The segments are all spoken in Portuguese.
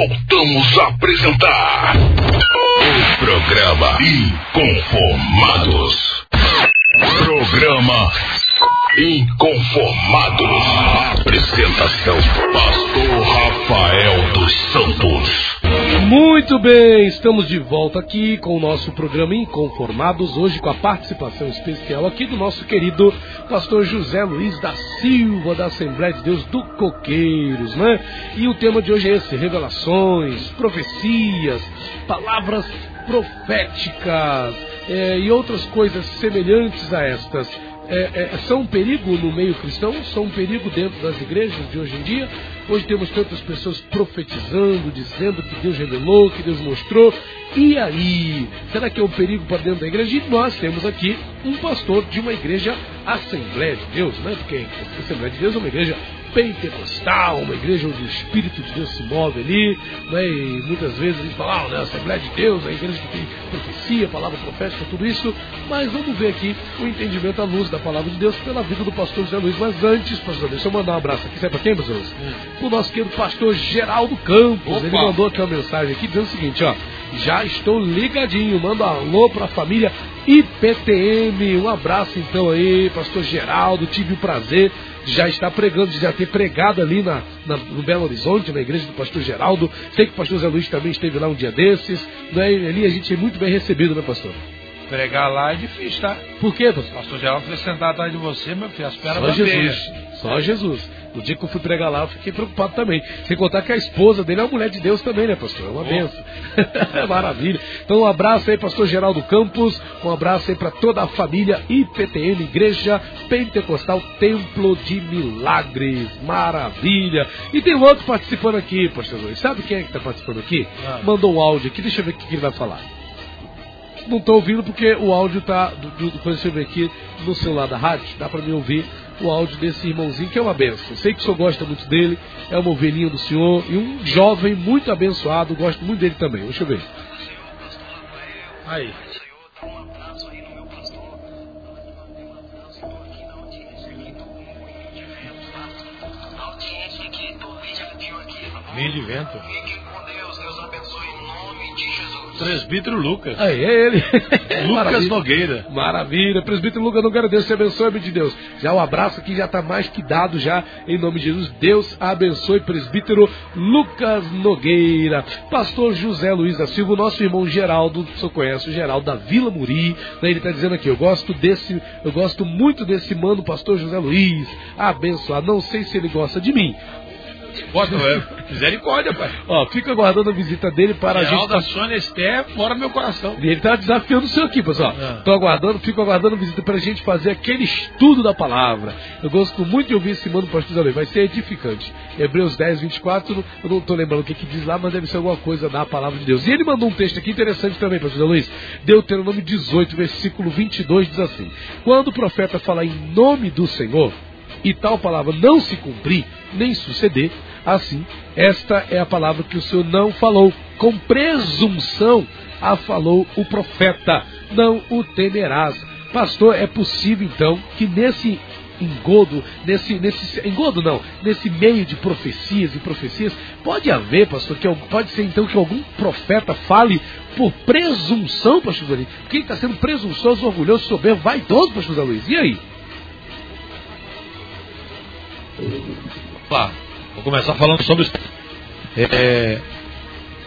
voltamos a apresentar o programa Inconformados. Programa Inconformados. Apresentação Pastor Rafael dos Santos. Muito bem, estamos de volta aqui com o nosso programa Inconformados, hoje com a participação especial aqui do nosso querido pastor José Luiz da Silva, da Assembleia de Deus do Coqueiros, né? E o tema de hoje é esse: revelações, profecias, palavras proféticas é, e outras coisas semelhantes a estas é, é, são um perigo no meio cristão, são um perigo dentro das igrejas de hoje em dia. Hoje temos tantas pessoas profetizando, dizendo que Deus revelou, que Deus mostrou. E aí? Será que é um perigo para dentro da igreja? E nós temos aqui um pastor de uma igreja Assembleia de Deus, né? Porque a Assembleia de Deus é uma igreja pentecostal, uma igreja onde o Espírito de Deus se move ali, né? e muitas vezes eles falam, ah, né, Assembleia de Deus, a igreja que tem profecia, palavra profética, tudo isso, mas vamos ver aqui o entendimento à luz da palavra de Deus pela vida do pastor José Luiz. Mas antes, pastor deixa eu mandar um abraço aqui, sabe para quem, pastor Luiz? Hum. O nosso querido pastor Geraldo Campos, Opa. ele mandou aqui uma mensagem aqui dizendo o seguinte, ó, já estou ligadinho, manda alô para a família IPTM. Um abraço então aí, pastor Geraldo, tive o prazer de já estar pregando, de já ter pregado ali na, na, no Belo Horizonte, na igreja do pastor Geraldo. Sei que o pastor Zé Luiz também esteve lá um dia desses. Né? Ali a gente é muito bem recebido, né, pastor? Pregar lá é difícil, tá? Por quê, pastor? Pastor Geraldo foi sentado atrás de você, meu filho, espera Só Jesus. Só Jesus. No dia que eu fui pregar lá, eu fiquei preocupado também. Sem contar que a esposa dele é uma mulher de Deus também, né, pastor? É uma benção. Maravilha. Então, um abraço aí, pastor Geraldo Campos. Um abraço aí para toda a família IPTM, Igreja Pentecostal Templo de Milagres. Maravilha. E tem um outro participando aqui, pastor Luiz. Sabe quem é que está participando aqui? Ah. Mandou um áudio aqui. Deixa eu ver o que ele vai falar não estou ouvindo porque o áudio está do, do, deixa eu ver aqui no celular da rádio, dá para me ouvir o áudio desse irmãozinho, que é uma benção. Sei que o senhor gosta muito dele, é uma ovelhinha do senhor e um jovem muito abençoado, gosto muito dele também. Deixa eu ver. Aí. Meio de vento. Presbítero Lucas. Aí, é ele. Lucas Maravilha. Nogueira. Maravilha. Presbítero Lucas Nogueira, Deus te abençoe, de Deus. Já o um abraço aqui já está mais que dado já, em nome de Jesus. Deus abençoe, presbítero Lucas Nogueira. Pastor José Luiz da Silva, nosso irmão Geraldo, o senhor conhece o Geraldo da Vila Muri. Né? Ele está dizendo aqui, eu gosto desse, eu gosto muito desse mano, pastor José Luiz. Abençoado. Não sei se ele gosta de mim, Bota, é, misericórdia, pai. Ó, fica aguardando a visita dele para a gente. da Sônia Esté, fora meu coração. E ele tá desafiando o senhor aqui, pessoal. É. Tô aguardando, fico aguardando a visita para a gente fazer aquele estudo da palavra. Eu gosto muito de ouvir esse mano pastor Zé vai ser edificante. Hebreus 10, 24, eu não tô lembrando o que, que diz lá, mas deve ser alguma coisa da palavra de Deus. E ele mandou um texto aqui interessante também, pastor Luiz. Deuteronômio 18, versículo 22, diz assim: Quando o profeta fala em nome do Senhor, e tal palavra não se cumprir, nem suceder, assim, esta é a palavra que o Senhor não falou. Com presunção a falou o profeta, não o temerás. Pastor, é possível então que nesse engodo, nesse, nesse engodo não, nesse meio de profecias e profecias, pode haver, pastor, que pode ser então que algum profeta fale por presunção, pastor Luiz, ele está sendo presunçoso, orgulhoso, soberbo, vaidoso, pastor Luiz. E aí? Vou começar falando sobre. É,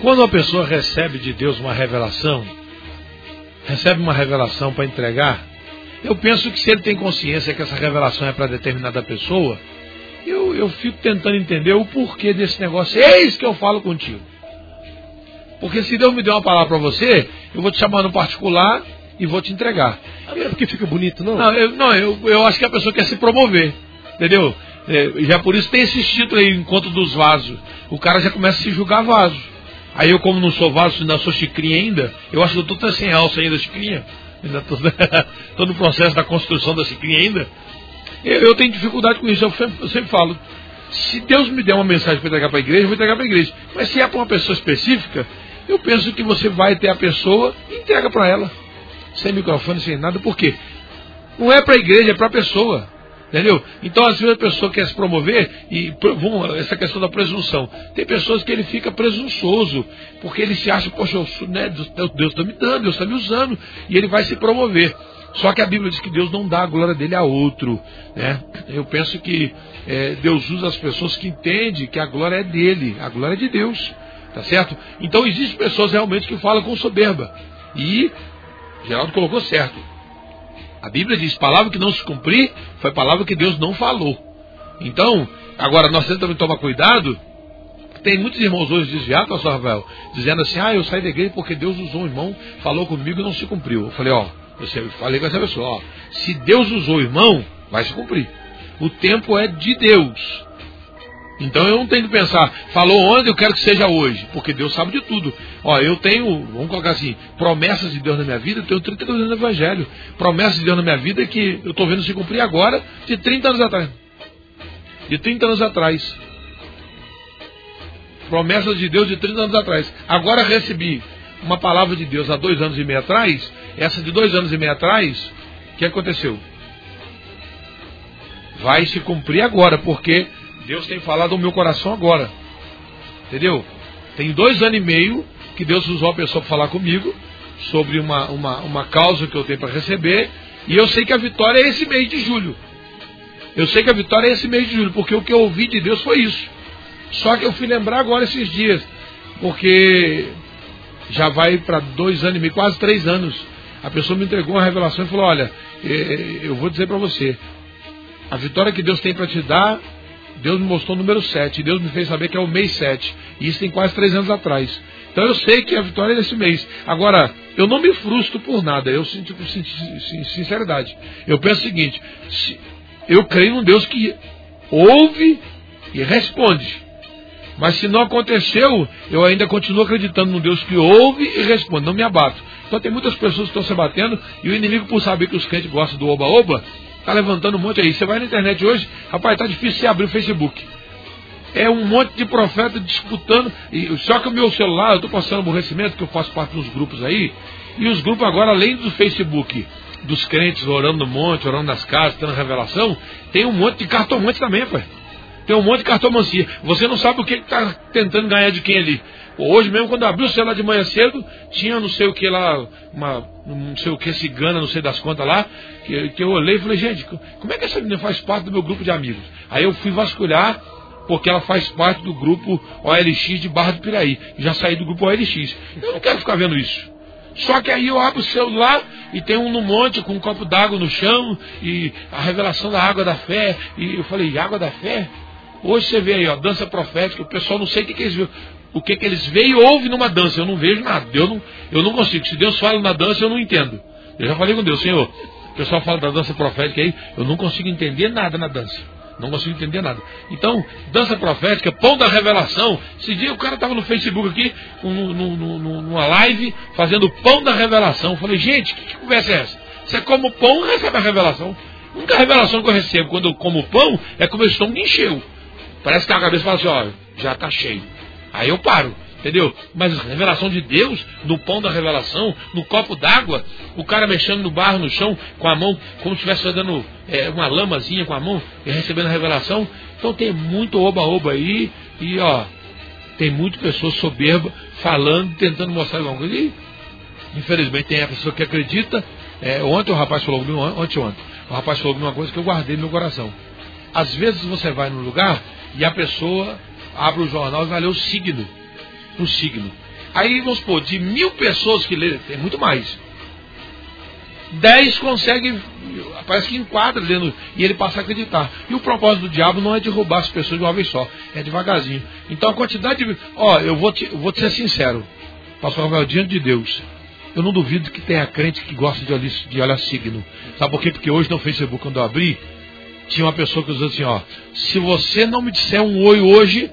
quando uma pessoa recebe de Deus uma revelação, recebe uma revelação para entregar, eu penso que se ele tem consciência que essa revelação é para determinada pessoa, eu, eu fico tentando entender o porquê desse negócio. Eis que eu falo contigo. Porque se Deus me deu uma palavra para você, eu vou te chamar no particular e vou te entregar. Não é porque fica bonito, não? Não, eu, não eu, eu acho que a pessoa quer se promover. Entendeu? É, já por isso tem esse título aí, Encontro dos Vasos. O cara já começa a se julgar vaso. Aí eu, como não sou vaso, ainda sou chicrinha ainda, eu acho que eu estou sem alça ainda, chicrinha. Ainda estou no processo da construção da chicrinha ainda. Eu, eu, tenho dificuldade com isso, eu sempre, eu sempre falo. Se Deus me der uma mensagem para entregar para a igreja, eu vou entregar para a igreja. Mas se é para uma pessoa específica, eu penso que você vai ter a pessoa e entrega para ela. Sem microfone, sem nada, por quê? Não é para a igreja, é para a pessoa. Entendeu? Então, às vezes a pessoa quer se promover e vamos, essa questão da presunção. Tem pessoas que ele fica presunçoso, porque ele se acha, poxa, eu, né, Deus está me dando, Deus está me usando, e ele vai se promover. Só que a Bíblia diz que Deus não dá a glória dele a outro. Né? Eu penso que é, Deus usa as pessoas que entendem que a glória é dele, a glória é de Deus. Tá certo? Então existem pessoas realmente que falam com soberba. E Geraldo colocou certo. A Bíblia diz: palavra que não se cumprir foi palavra que Deus não falou. Então, agora nós temos também tomar cuidado. Tem muitos irmãos hoje desviados, pastor Rafael, dizendo assim: ah, eu saí da igreja porque Deus usou um irmão, falou comigo e não se cumpriu. Eu falei: ó, eu falei com essa pessoa: ó, se Deus usou o irmão, vai se cumprir. O tempo é de Deus. Então eu não tenho que pensar, falou ontem, eu quero que seja hoje, porque Deus sabe de tudo. Ó, eu tenho, vamos colocar assim, promessas de Deus na minha vida, eu tenho 32 anos no Evangelho. Promessas de Deus na minha vida que eu estou vendo se cumprir agora, de 30 anos atrás. De 30 anos atrás. Promessas de Deus de 30 anos atrás. Agora recebi uma palavra de Deus há dois anos e meio atrás, essa de dois anos e meio atrás, o que aconteceu? Vai se cumprir agora, porque Deus tem falado ao meu coração agora. Entendeu? Tem dois anos e meio que Deus usou a pessoa para falar comigo sobre uma, uma, uma causa que eu tenho para receber. E eu sei que a vitória é esse mês de julho. Eu sei que a vitória é esse mês de julho, porque o que eu ouvi de Deus foi isso. Só que eu fui lembrar agora esses dias, porque já vai para dois anos e meio, quase três anos. A pessoa me entregou uma revelação e falou: Olha, eh, eh, eu vou dizer para você, a vitória que Deus tem para te dar Deus me mostrou o número 7. Deus me fez saber que é o mês 7. E isso tem quase três anos atrás. Então eu sei que a vitória é nesse mês. Agora, eu não me frustro por nada. Eu sinto sinceridade. Eu penso o seguinte: eu creio num Deus que ouve e responde. Mas se não aconteceu, eu ainda continuo acreditando num Deus que ouve e responde, não me abato. Então tem muitas pessoas que estão se abatendo e o inimigo, por saber que os crentes gostam do oba-oba, Está levantando um monte aí. Você vai na internet hoje, rapaz, está difícil você abrir o Facebook. É um monte de profeta disputando. E, só que o meu celular, eu estou passando aborrecimento, que eu faço parte dos grupos aí. E os grupos agora, além do Facebook, dos crentes orando no monte, orando nas casas, tendo revelação, tem um monte de cartomante também, pai. Tem um monte de cartomancia. Você não sabe o que está tentando ganhar de quem ali. Hoje mesmo, quando eu abri o celular de manhã cedo, tinha não sei o que lá, uma, não sei o que cigana, não sei das contas lá, que, que eu olhei e falei, gente, como é que essa menina faz parte do meu grupo de amigos? Aí eu fui vasculhar, porque ela faz parte do grupo OLX de Barra do Piraí. Já saí do grupo OLX. Eu não quero ficar vendo isso. Só que aí eu abro o celular e tem um no monte com um copo d'água no chão e a revelação da água da fé. E eu falei, água da fé? Hoje você vê aí, ó, dança profética, o pessoal não sei o que, que eles viram. O que, que eles veem e ouvem numa dança. Eu não vejo nada. Eu não, eu não consigo. Se Deus fala na dança, eu não entendo. Eu já falei com Deus, Senhor, o pessoal fala da dança profética aí, eu não consigo entender nada na dança. Não consigo entender nada. Então, dança profética, pão da revelação. Esse dia o cara estava no Facebook aqui, um, numa live, fazendo pão da revelação. Eu falei, gente, que, que conversa é essa? Você come o pão recebe a revelação. A única revelação que eu recebo quando eu como pão é que o meu estômago encheu. Parece que a cabeça fala assim, ó, já está cheio. Aí eu paro, entendeu? Mas revelação de Deus, no pão da revelação, no copo d'água, o cara mexendo no barro no chão com a mão, como se estivesse fazendo é, uma lamazinha com a mão e recebendo a revelação. Então tem muito oba-oba aí e ó, tem muita pessoa soberba falando, tentando mostrar alguma coisa. E, infelizmente tem a pessoa que acredita. É, ontem o rapaz falou ontem, ontem, o rapaz falou alguma coisa que eu guardei no meu coração. Às vezes você vai num lugar e a pessoa abre o jornal e vai ler o signo. O signo. Aí, vamos supor, de mil pessoas que lêem, tem muito mais. Dez conseguem, parece que enquadra lendo, e ele passa a acreditar. E o propósito do diabo não é derrubar as pessoas de uma vez só, é devagarzinho. Então a quantidade de. Ó, eu vou te, eu vou te ser sincero, pastor Rafael, diante de Deus. Eu não duvido que tenha crente que gosta de olhar, de olhar signo. Sabe por quê? Porque hoje no Facebook, quando eu abri, tinha uma pessoa que usou assim, ó. Se você não me disser um oi hoje,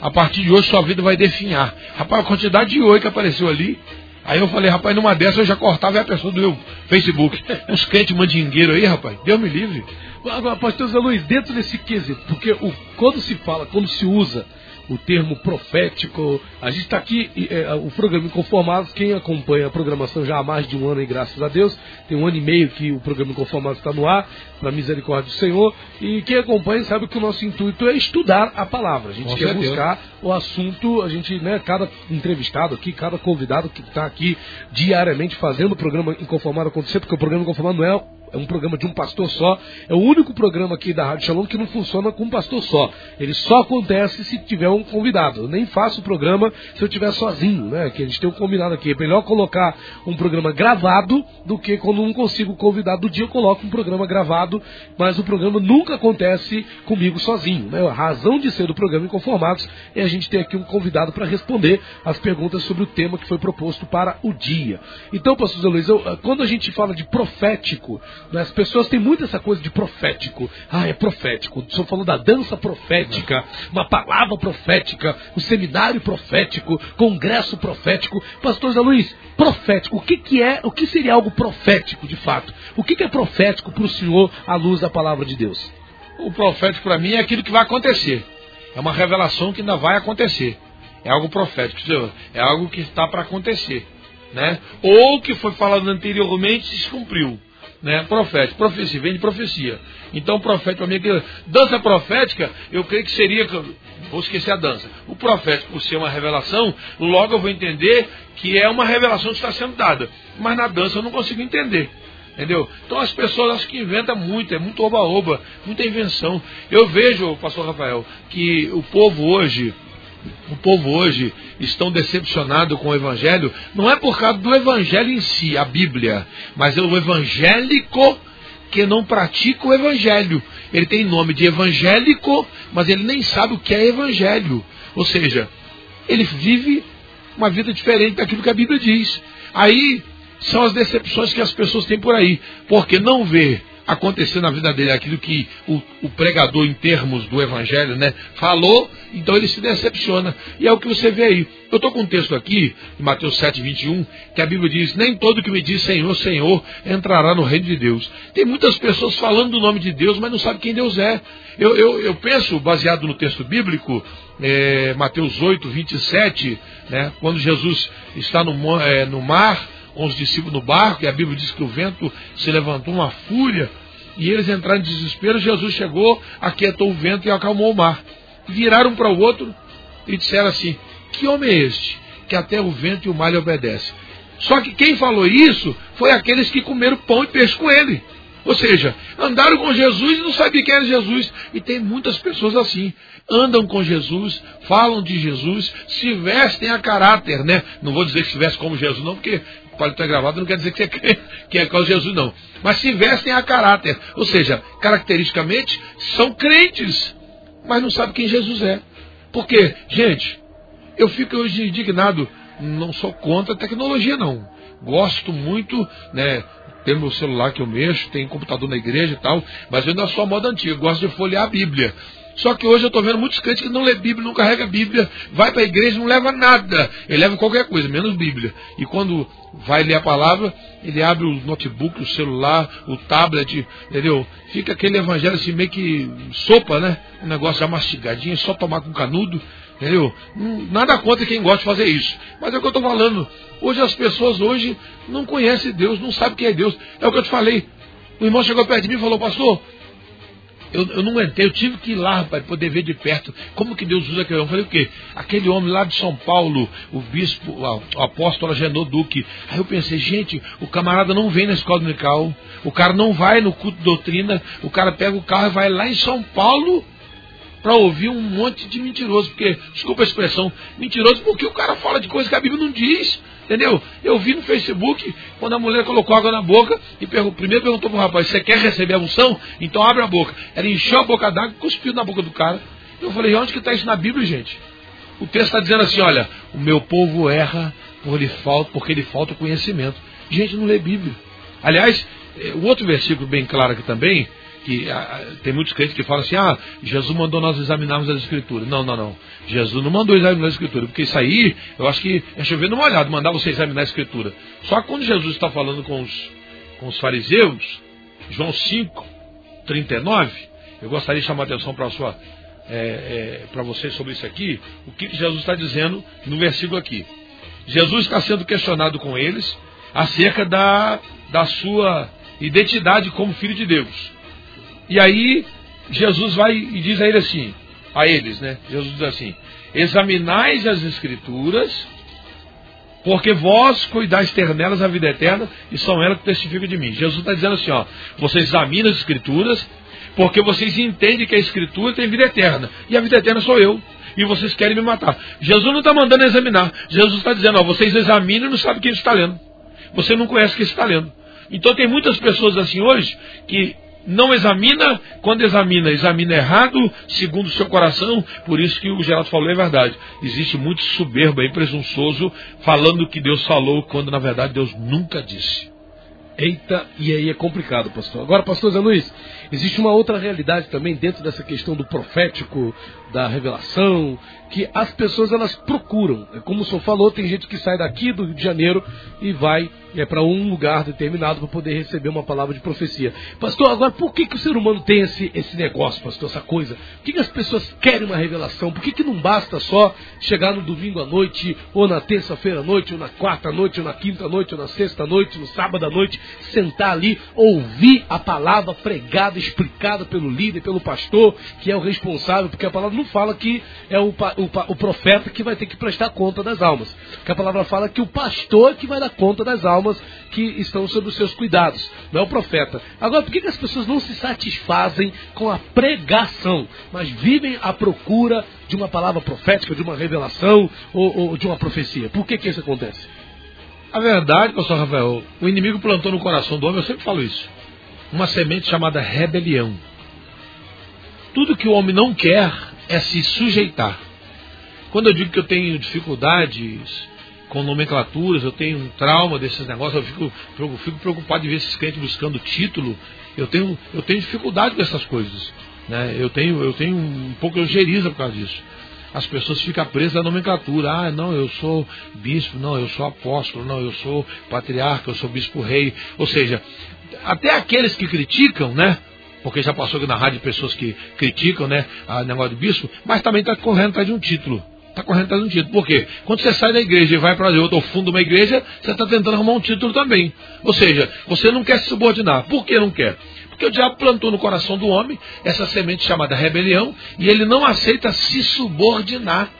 a partir de hoje sua vida vai definhar. Rapaz, a quantidade de oi que apareceu ali. Aí eu falei, rapaz, numa dessa eu já cortava a pessoa do meu Facebook. Uns crentes mandingueiros aí, rapaz. Deus me livre. Agora, pastor Zé Luiz, dentro desse quesito, porque o, quando se fala, quando se usa o termo profético. A gente está aqui, é, o programa Inconformados, quem acompanha a programação já há mais de um ano, e graças a Deus, tem um ano e meio que o programa Inconformados está no ar, para misericórdia do Senhor, e quem acompanha sabe que o nosso intuito é estudar a palavra. A gente Com quer certeza. buscar o assunto, a gente, né, cada entrevistado aqui, cada convidado que está aqui diariamente fazendo o programa Inconformado acontecer, porque o programa Inconformado não é é um programa de um pastor só. É o único programa aqui da Rádio Shalom que não funciona com um pastor só. Ele só acontece se tiver um convidado. Eu nem faço o programa se eu estiver sozinho, né? Que a gente tem um combinado aqui. É melhor colocar um programa gravado do que quando não consigo o convidado do dia eu coloco um programa gravado, mas o programa nunca acontece comigo sozinho. Né? A razão de ser do programa Inconformados é a gente ter aqui um convidado para responder as perguntas sobre o tema que foi proposto para o dia. Então, pastor Zé Luiz, eu, quando a gente fala de profético, as pessoas têm muito essa coisa de profético. Ah, é profético. O senhor falou da dança profética, uma palavra profética, o seminário profético, congresso profético. Pastor Zé Luiz, profético, o que, que é, o que seria algo profético de fato? O que, que é profético para o senhor à luz da palavra de Deus? O profético para mim é aquilo que vai acontecer. É uma revelação que ainda vai acontecer. É algo profético, entendeu? é algo que está para acontecer, né? Ou que foi falado anteriormente e se cumpriu, né? Profético, profecia, vem de profecia. Então, profético para mim é. Dança profética, eu creio que seria, vou esquecer a dança. O profético, por ser uma revelação, logo eu vou entender que é uma revelação que está sendo dada. Mas na dança eu não consigo entender. Entendeu? Então as pessoas acham que inventam muito, é muito oba-oba, muita invenção. Eu vejo, pastor Rafael, que o povo hoje, o povo hoje estão decepcionados com o evangelho, não é por causa do evangelho em si, a Bíblia, mas é o evangélico que não pratica o evangelho. Ele tem nome de evangélico, mas ele nem sabe o que é evangelho. Ou seja, ele vive uma vida diferente daquilo que a Bíblia diz. Aí são as decepções que as pessoas têm por aí, porque não vê acontecer na vida dele aquilo que o, o, pregador, em termos do evangelho, né, falou, então ele se decepciona. E é o que você vê aí. Eu estou com um texto aqui, em Mateus 7, 21, que a Bíblia diz: Nem todo que me diz Senhor, Senhor entrará no reino de Deus. Tem muitas pessoas falando do nome de Deus, mas não sabem quem Deus é. Eu, eu, eu penso, baseado no texto bíblico, é, Mateus 8, 27, né, quando Jesus está no, é, no mar com os discípulos no barco, e a Bíblia diz que o vento se levantou uma fúria, e eles entraram em desespero, Jesus chegou, aquietou o vento e acalmou o mar. Viraram para o outro e disseram assim: Que homem é este? Que até o vento e o mar lhe obedecem. Só que quem falou isso foi aqueles que comeram pão e peixe com ele. Ou seja, andaram com Jesus e não sabiam quem era Jesus. E tem muitas pessoas assim. Andam com Jesus, falam de Jesus, se vestem a caráter, né? Não vou dizer que se veste como Jesus, não, porque pode estar gravado, não quer dizer que, é, que é com Jesus, não. Mas se vestem a caráter. Ou seja, caracteristicamente, são crentes, mas não sabem quem Jesus é. Porque, gente, eu fico hoje indignado, não sou contra a tecnologia, não. Gosto muito, né? Tem meu celular que eu mexo, tem computador na igreja e tal, mas eu ainda sou a moda antiga, gosto de folhear a Bíblia. Só que hoje eu estou vendo muitos crentes que não lê Bíblia, não carrega Bíblia, vai para a igreja não leva nada. Ele leva qualquer coisa, menos Bíblia. E quando vai ler a palavra, ele abre o notebook, o celular, o tablet, entendeu? Fica aquele evangelho assim meio que sopa, né? Um negócio já mastigadinho, só tomar com canudo, entendeu? Nada contra quem gosta de fazer isso. Mas é o que eu estou falando. Hoje as pessoas hoje não conhecem Deus, não sabem quem é Deus. É o que eu te falei. O irmão chegou perto de mim e falou, pastor, eu, eu, não aguentei, eu tive que ir lá para poder ver de perto como que Deus usa aquele homem. Eu falei, o quê? Aquele homem lá de São Paulo, o bispo, o apóstolo Agenor Duque. Aí eu pensei, gente, o camarada não vem na escola dominical, o cara não vai no culto de doutrina, o cara pega o carro e vai lá em São Paulo para ouvir um monte de mentiroso, porque, desculpa a expressão, mentiroso porque o cara fala de coisas que a Bíblia não diz. Entendeu? Eu vi no Facebook, quando a mulher colocou água na boca, e primeiro perguntou para o rapaz, você quer receber a unção? Então abre a boca. Ela encheu a boca d'água e cuspiu na boca do cara. Eu falei, onde que está isso na Bíblia, gente? O texto está dizendo assim, olha, o meu povo erra porque lhe falta, porque lhe falta conhecimento. Gente, não lê Bíblia. Aliás, o outro versículo bem claro aqui também, que tem muitos crentes que falam assim, ah, Jesus mandou nós examinarmos as escrituras. Não, não, não. Jesus não mandou examinar a escritura, porque isso aí, eu acho que é chover numa olhada, mandar você examinar a escritura. Só quando Jesus está falando com os, com os fariseus, João 5, 39, eu gostaria de chamar a atenção para a sua, é, é, para vocês sobre isso aqui, o que Jesus está dizendo no versículo aqui. Jesus está sendo questionado com eles acerca da, da sua identidade como filho de Deus. E aí Jesus vai e diz a ele assim, a eles, né? Jesus diz assim: examinais as escrituras, porque vós cuidais ter nelas a vida eterna, e são elas que testificam de mim. Jesus está dizendo assim, ó, vocês examinam as escrituras, porque vocês entendem que a escritura tem vida eterna, e a vida eterna sou eu. E vocês querem me matar. Jesus não está mandando examinar. Jesus está dizendo, ó, vocês examinam e não sabem quem está lendo. Você não conhece quem está lendo. Então tem muitas pessoas assim hoje que não examina, quando examina, examina errado, segundo o seu coração, por isso que o Geraldo falou é verdade. Existe muito soberbo aí, presunçoso, falando que Deus falou, quando na verdade Deus nunca disse. Eita, e aí é complicado, pastor. Agora, pastor Zé Luiz, existe uma outra realidade também dentro dessa questão do profético, da revelação, que as pessoas elas procuram. É como o senhor falou, tem gente que sai daqui do Rio de Janeiro e vai é, para um lugar determinado para poder receber uma palavra de profecia. Pastor, agora por que, que o ser humano tem esse, esse negócio, pastor, essa coisa? Por que, que as pessoas querem uma revelação? Por que, que não basta só chegar no domingo à noite, ou na terça-feira à noite, ou na quarta à noite, ou na quinta à noite, ou na sexta à noite, no sábado à noite, sentar ali, ouvir a palavra pregada, explicada pelo líder, pelo pastor, que é o responsável, porque a palavra não fala que é o, o, o profeta que vai ter que prestar conta das almas. Porque a palavra fala que o pastor é que vai dar conta das almas que estão sob os seus cuidados, não é o profeta. Agora, por que, que as pessoas não se satisfazem com a pregação, mas vivem à procura de uma palavra profética, de uma revelação ou, ou de uma profecia? Por que, que isso acontece? A verdade, pastor Rafael, o inimigo plantou no coração do homem, eu sempre falo isso, uma semente chamada rebelião. Tudo que o homem não quer é se sujeitar. Quando eu digo que eu tenho dificuldades com nomenclaturas, eu tenho um trauma desses negócios, eu fico, eu fico preocupado de ver esses crentes buscando título, eu tenho, eu tenho dificuldade com essas coisas. Né? Eu tenho, eu tenho um pouco de ojeriza por causa disso. As pessoas ficam presas à nomenclatura. Ah, não, eu sou bispo, não, eu sou apóstolo, não, eu sou patriarca, eu sou bispo-rei. Ou seja, até aqueles que criticam, né? Porque já passou aqui na rádio pessoas que criticam, né? A negócio de bispo, mas também está correndo atrás de um título. Está correndo atrás de um título. Por quê? Quando você sai da igreja e vai para outra, ao fundo de uma igreja, você está tentando arrumar um título também. Ou seja, você não quer se subordinar. Por que não quer? Porque o diabo plantou no coração do homem essa semente chamada rebelião e ele não aceita se subordinar.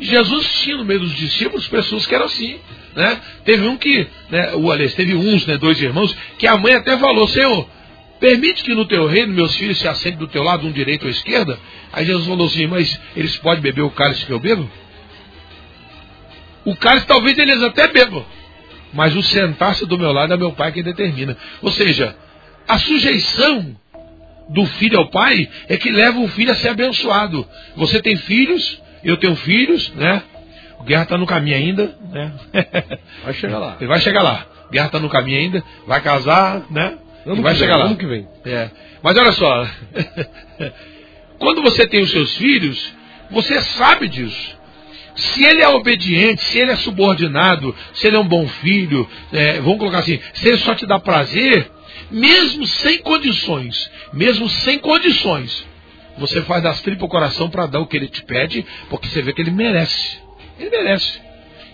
Jesus tinha no meio dos discípulos pessoas que eram assim. Né? Teve um que, né, o, aliás, teve uns, né, dois irmãos, que a mãe até falou, Senhor, permite que no teu reino meus filhos se assentem do teu lado, um direito ou esquerda? Aí Jesus falou assim, mas eles podem beber o cálice que eu bebo? O cálice talvez eles até bebam, mas o sentar-se do meu lado é meu pai quem determina. Ou seja, a sujeição do filho ao pai é que leva o filho a ser abençoado. Você tem filhos, eu tenho filhos, né? Guerra está no caminho ainda, né? Vai chegar lá. Ele vai chegar lá. Guerra está no caminho ainda, vai casar, né? Ano vai chegar vem, lá. ano que vem. É. Mas olha só, quando você tem os seus filhos, você sabe disso. Se ele é obediente, se ele é subordinado, se ele é um bom filho, é, vamos colocar assim, se ele só te dá prazer, mesmo sem condições, mesmo sem condições, você faz das tripas o coração para dar o que ele te pede, porque você vê que ele merece. Ele merece.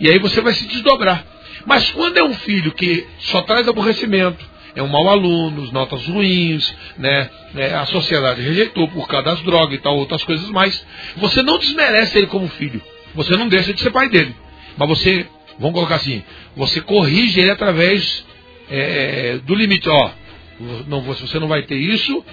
E aí você vai se desdobrar. Mas quando é um filho que só traz aborrecimento, é um mau aluno, notas ruins, né? É, a sociedade rejeitou por causa das drogas e tal, outras coisas mais. Você não desmerece ele como filho. Você não deixa de ser pai dele. Mas você, vamos colocar assim, você corrige ele através é, do limite. Ó, não, você não vai ter isso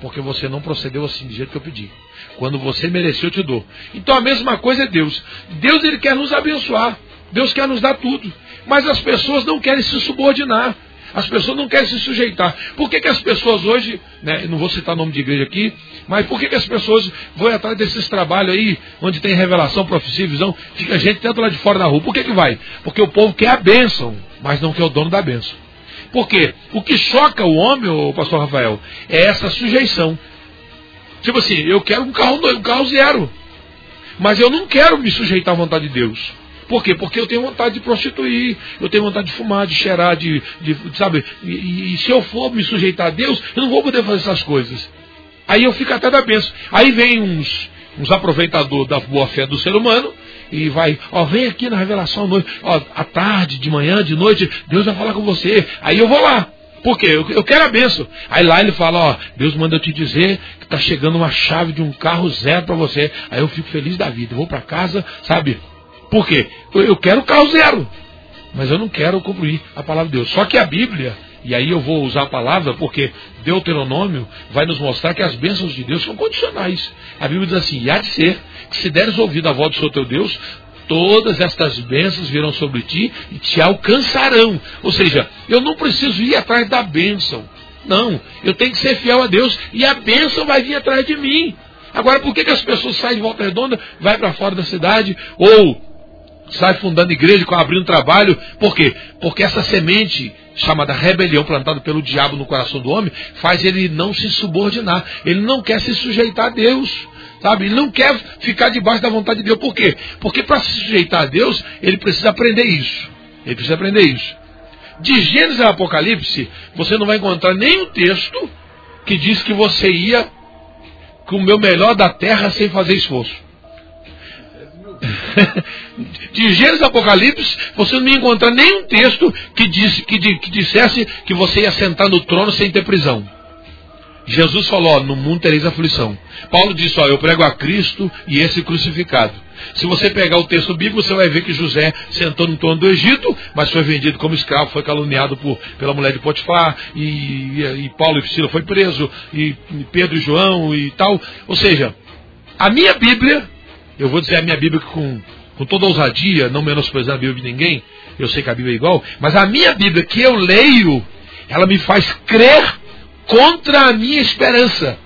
porque você não procedeu assim do jeito que eu pedi. Quando você mereceu, eu te dou. Então a mesma coisa é Deus. Deus ele quer nos abençoar. Deus quer nos dar tudo. Mas as pessoas não querem se subordinar. As pessoas não querem se sujeitar. Por que, que as pessoas hoje, né, não vou citar nome de igreja aqui, mas por que, que as pessoas vão atrás desses trabalhos aí, onde tem revelação, profecia, visão, fica gente tanto lá de fora da rua? Por que, que vai? Porque o povo quer a bênção, mas não quer o dono da bênção. Por quê? O que choca o homem, o pastor Rafael, é essa sujeição. Tipo assim, eu quero um carro, um carro zero. Mas eu não quero me sujeitar à vontade de Deus. Por quê? Porque eu tenho vontade de prostituir, eu tenho vontade de fumar, de cheirar, de, de sabe? E, e, se eu for me sujeitar a Deus, eu não vou poder fazer essas coisas. Aí eu fico até da benção. Aí vem uns, uns aproveitadores da boa fé do ser humano, e vai, ó, vem aqui na revelação noite, ó, à tarde, de manhã, de noite, Deus vai falar com você. Aí eu vou lá. Por quê? Eu, eu quero a benção. Aí lá ele fala, ó, Deus manda eu te dizer que está chegando uma chave de um carro zero para você. Aí eu fico feliz da vida. Eu vou para casa, sabe? Por quê? Eu, eu quero o carro zero. Mas eu não quero cumprir a palavra de Deus. Só que a Bíblia, e aí eu vou usar a palavra porque Deuteronômio vai nos mostrar que as bênçãos de Deus são condicionais. A Bíblia diz assim: e há de ser que se deres ouvido à voz do seu teu Deus, todas estas bênçãos virão sobre ti e te alcançarão. Ou seja, eu não preciso ir atrás da bênção. Não, eu tenho que ser fiel a Deus e a bênção vai vir atrás de mim. Agora, por que, que as pessoas saem de volta redonda, vai para fora da cidade, ou sai fundando igreja, abrindo trabalho? Por quê? Porque essa semente chamada rebelião plantada pelo diabo no coração do homem faz ele não se subordinar. Ele não quer se sujeitar a Deus. Sabe? Ele não quer ficar debaixo da vontade de Deus. Por quê? Porque para se sujeitar a Deus, ele precisa aprender isso. Ele precisa aprender isso. De Gênesis a Apocalipse, você não vai encontrar nenhum texto que diz que você ia com o meu melhor da terra sem fazer esforço. de Gênesis a Apocalipse, você não ia encontrar nenhum texto que, disse, que, que dissesse que você ia sentar no trono sem ter prisão. Jesus falou, ó, no mundo tereis aflição. Paulo disse, ó, eu prego a Cristo e esse crucificado. Se você pegar o texto bíblico, você vai ver que José sentou no trono do Egito, mas foi vendido como escravo, foi caluniado por, pela mulher de Potifar, e, e, e Paulo e Priscila foi preso, e Pedro e João e tal. Ou seja, a minha Bíblia, eu vou dizer a minha Bíblia com, com toda ousadia, não menosprezando a Bíblia de ninguém, eu sei que a Bíblia é igual, mas a minha Bíblia que eu leio, ela me faz crer contra a minha esperança.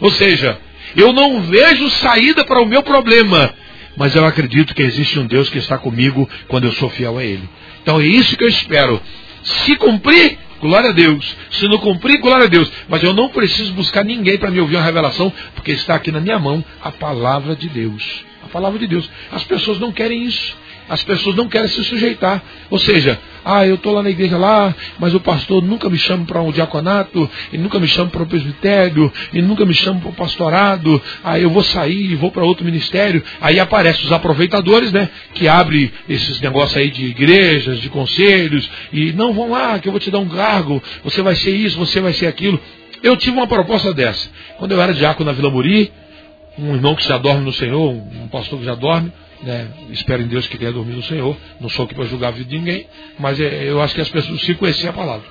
Ou seja, eu não vejo saída para o meu problema, mas eu acredito que existe um Deus que está comigo quando eu sou fiel a Ele. Então é isso que eu espero. Se cumprir, glória a Deus. Se não cumprir, glória a Deus. Mas eu não preciso buscar ninguém para me ouvir uma revelação, porque está aqui na minha mão a palavra de Deus. A palavra de Deus. As pessoas não querem isso as pessoas não querem se sujeitar. Ou seja, ah, eu estou lá na igreja lá, mas o pastor nunca me chama para um diaconato, e nunca me chama para o presbitério, e nunca me chama para o pastorado, aí eu vou sair e vou para outro ministério. Aí aparecem os aproveitadores, né? Que abrem esses negócios aí de igrejas, de conselhos, e não vão lá, que eu vou te dar um cargo, você vai ser isso, você vai ser aquilo. Eu tive uma proposta dessa. Quando eu era diácono na Vila Muri, um irmão que já dorme no Senhor, um pastor que já dorme, né? Espero em Deus que tenha dormido no Senhor. Não sou aqui para julgar a vida de ninguém, mas é, eu acho que as pessoas se conheciam a palavra.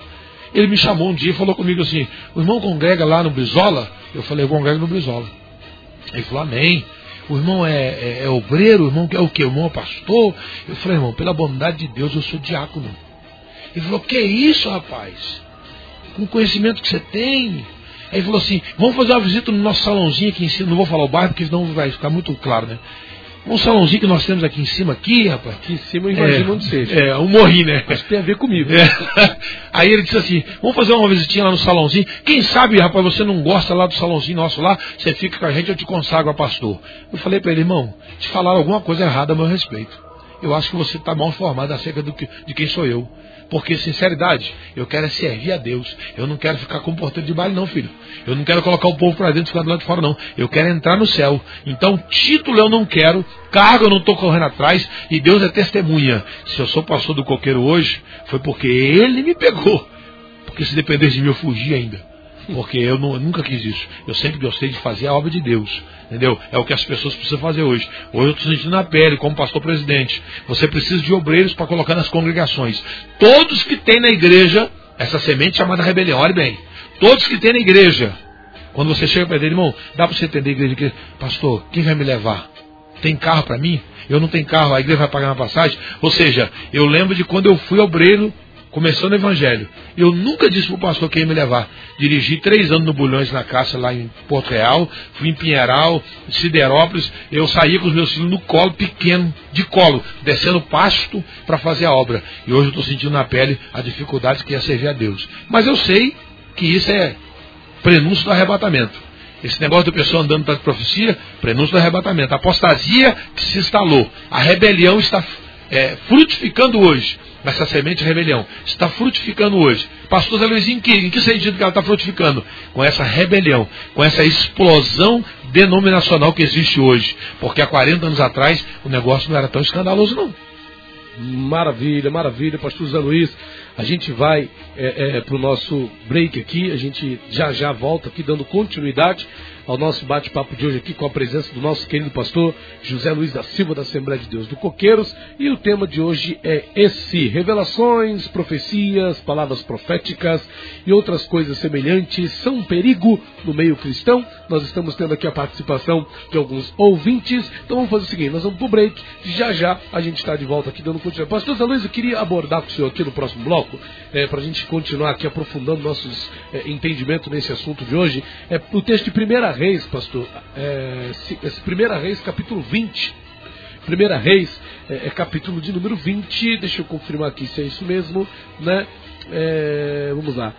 Ele me chamou um dia e falou comigo assim: O irmão congrega lá no Brizola? Eu falei: Eu congrego no Brizola. Ele falou: Amém. O irmão é, é, é obreiro, o irmão é o que? O irmão é pastor? Eu falei: Irmão, pela bondade de Deus, eu sou diácono. Ele falou: Que isso, rapaz? Com o conhecimento que você tem. Aí ele falou assim: Vamos fazer uma visita no nosso salãozinho aqui em cima. Não vou falar o bairro, porque senão vai ficar muito claro, né? Um salãozinho que nós temos aqui em cima, aqui, rapaz. Aqui em cima eu imagino é, onde seja. É, um morri, né? Mas tem a ver comigo. É. Aí ele disse assim: vamos fazer uma visitinha lá no salãozinho. Quem sabe, rapaz, você não gosta lá do salãozinho nosso lá, você fica com a gente, eu te consagro a pastor. Eu falei para ele, irmão, te falaram alguma coisa errada a meu respeito. Eu acho que você está mal informado acerca que, de quem sou eu. Porque, sinceridade, eu quero é servir a Deus. Eu não quero ficar com porteiro de baile, não, filho. Eu não quero colocar o povo para dentro e ficar do lado de fora, não. Eu quero entrar no céu. Então, título eu não quero, cargo eu não estou correndo atrás, e Deus é testemunha. Se eu sou pastor do coqueiro hoje, foi porque Ele me pegou. Porque se dependesse de mim, eu fugia ainda. Porque eu, não, nunca quis isso. Eu sempre gostei de fazer a obra de Deus. Entendeu? É o que as pessoas precisam fazer hoje. Hoje eu estou sentindo na pele, como pastor presidente. Você precisa de obreiros para colocar nas congregações. Todos que tem na igreja, essa semente chamada rebelião, olha bem. Todos que tem na igreja, quando você chega para ele, irmão, dá para você entender a igreja que, pastor, quem vai me levar? Tem carro para mim? Eu não tenho carro, a igreja vai pagar uma passagem? Ou seja, eu lembro de quando eu fui obreiro começou no Evangelho. Eu nunca disse para o pastor quem ia me levar. Dirigi três anos no Bulhões na Caça, lá em Porto Real, fui em Pinheiral, Siderópolis. Eu saía com os meus filhos no colo, pequeno, de colo, descendo pasto para fazer a obra. E hoje eu estou sentindo na pele a dificuldade que é servir a Deus. Mas eu sei que isso é prenúncio do arrebatamento. Esse negócio do pessoal andando para profecia, prenúncio do arrebatamento. A apostasia que se instalou. A rebelião está é, frutificando hoje. Essa semente é rebelião está frutificando hoje. Pastor Zé Luiz, em que, em que sentido que ela está frutificando? Com essa rebelião, com essa explosão denominacional que existe hoje. Porque há 40 anos atrás o negócio não era tão escandaloso, não. Maravilha, maravilha, pastor Zé Luiz. A gente vai é, é, para o nosso break aqui, a gente já já volta aqui dando continuidade ao nosso bate-papo de hoje aqui com a presença do nosso querido pastor José Luiz da Silva da Assembleia de Deus do Coqueiros. E o tema de hoje é esse: revelações, profecias, palavras proféticas e outras coisas semelhantes são um perigo no meio cristão. Nós estamos tendo aqui a participação de alguns ouvintes. Então vamos fazer o seguinte: nós vamos para o break. Já já a gente está de volta aqui dando continuidade. Pastor Zé Luiz, eu queria abordar com o senhor aqui no próximo bloco, é, para a gente continuar aqui aprofundando nossos é, entendimentos nesse assunto de hoje. É o texto de primeira Reis, pastor, é, Primeira Reis, capítulo 20. Primeira Reis, é, é, capítulo de número 20. Deixa eu confirmar aqui se é isso mesmo, né? É, vamos lá.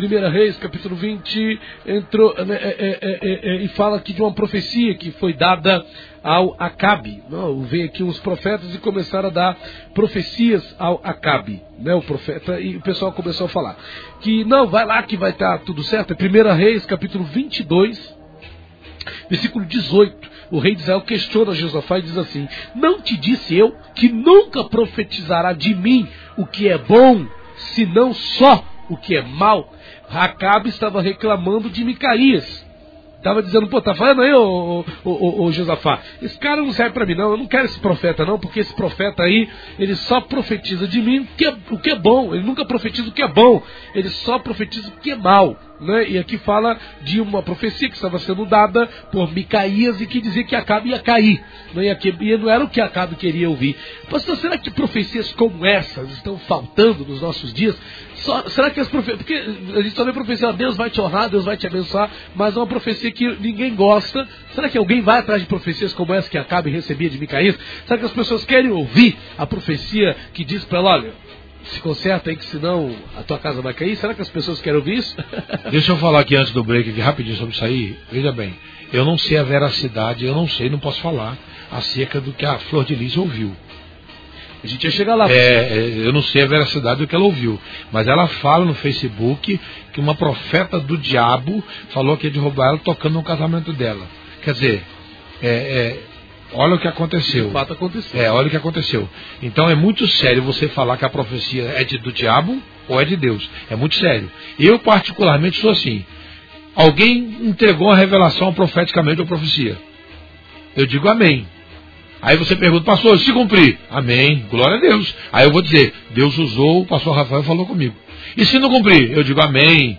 Primeira Reis, capítulo 20, entrou né, é, é, é, é, e fala aqui de uma profecia que foi dada ao Acabe. Não, veio aqui uns profetas e começaram a dar profecias ao Acabe, né, o profeta, e o pessoal começou a falar que não, vai lá que vai estar tudo certo. É 1 Reis, capítulo 22, versículo 18. O rei de Israel questiona Josafá e diz assim: Não te disse eu que nunca profetizará de mim o que é bom, senão só o que é mal? Acabe estava reclamando de Micaías. Estava dizendo, pô, tá falando aí, ô, ô, ô, ô Josafá, esse cara não serve para mim, não, eu não quero esse profeta, não, porque esse profeta aí, ele só profetiza de mim o que, é, o que é bom, ele nunca profetiza o que é bom, ele só profetiza o que é mal. Né? E aqui fala de uma profecia que estava sendo dada por Micaías e que dizia que Acabe ia cair. Né? E, e não era o que Acabe queria ouvir. Pastor, será que profecias como essas estão faltando nos nossos dias? Só, será que as profecias. Porque a gente só vê profecia, Deus vai te honrar, Deus vai te abençoar, mas é uma profecia que ninguém gosta. Será que alguém vai atrás de profecias como essa que Acabe recebia de Micaías? Será que as pessoas querem ouvir a profecia que diz para ela, olha, se conserta aí que senão a tua casa vai cair. Será que as pessoas querem ouvir isso? Deixa eu falar aqui antes do break, aqui, rapidinho sobre isso aí. Veja bem, eu não sei a veracidade, eu não sei, não posso falar acerca do que a Flor de Lis ouviu. A gente ia chegar lá. É, é, eu não sei a veracidade do que ela ouviu. Mas ela fala no Facebook que uma profeta do diabo falou que ia derrubar ela tocando no casamento dela. Quer dizer, é, é, olha o que aconteceu. De fato aconteceu. É, olha o que aconteceu. Então é muito sério você falar que a profecia é de, do diabo ou é de Deus. É muito sério. Eu, particularmente, sou assim. Alguém entregou uma revelação profeticamente ou profecia. Eu digo amém. Aí você pergunta, pastor, se cumprir? Amém, glória a Deus. Aí eu vou dizer, Deus usou, o pastor Rafael falou comigo. E se não cumprir? Eu digo amém.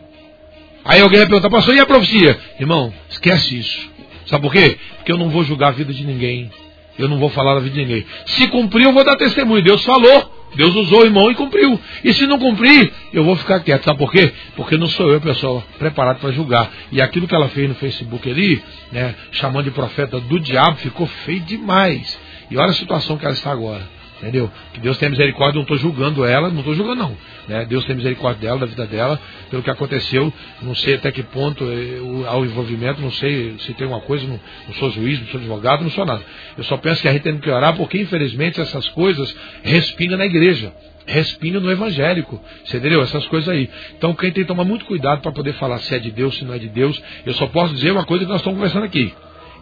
Aí alguém vai perguntar, pastor, e a profecia? Irmão, esquece isso. Sabe por quê? Porque eu não vou julgar a vida de ninguém. Eu não vou falar da vida de ninguém. Se cumprir, eu vou dar testemunho. Deus falou. Deus usou o irmão e cumpriu. E se não cumprir, eu vou ficar quieto. Sabe por quê? Porque não sou eu, pessoal, preparado para julgar. E aquilo que ela fez no Facebook ali, né, chamando de profeta do diabo, ficou feio demais. E olha a situação que ela está agora. Entendeu? Que Deus tenha misericórdia, não estou julgando ela, não estou julgando não. Né? Deus tem misericórdia dela, da vida dela, pelo que aconteceu. Não sei até que ponto eh, há o envolvimento, não sei se tem uma coisa, não, não, sou juiz, não sou advogado, não sou nada. Eu só penso que a gente tem que orar, porque infelizmente essas coisas respingam na igreja. Respinga no evangélico, entendeu? Essas coisas aí. Então quem tem que tomar muito cuidado para poder falar se é de Deus, se não é de Deus. Eu só posso dizer uma coisa que nós estamos conversando aqui.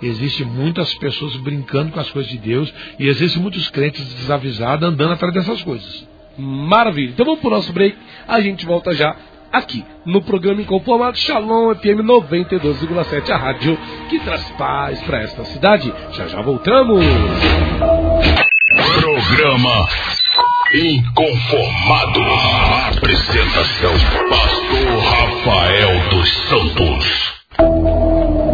Existem muitas pessoas brincando com as coisas de Deus e existem muitos crentes desavisados andando atrás dessas coisas. Maravilha. Então vamos para o nosso break. A gente volta já aqui no programa Inconformado Shalom FM 92,7, a rádio que traz paz para esta cidade. Já já voltamos. Programa Inconformado. Apresentação: Pastor Rafael dos Santos.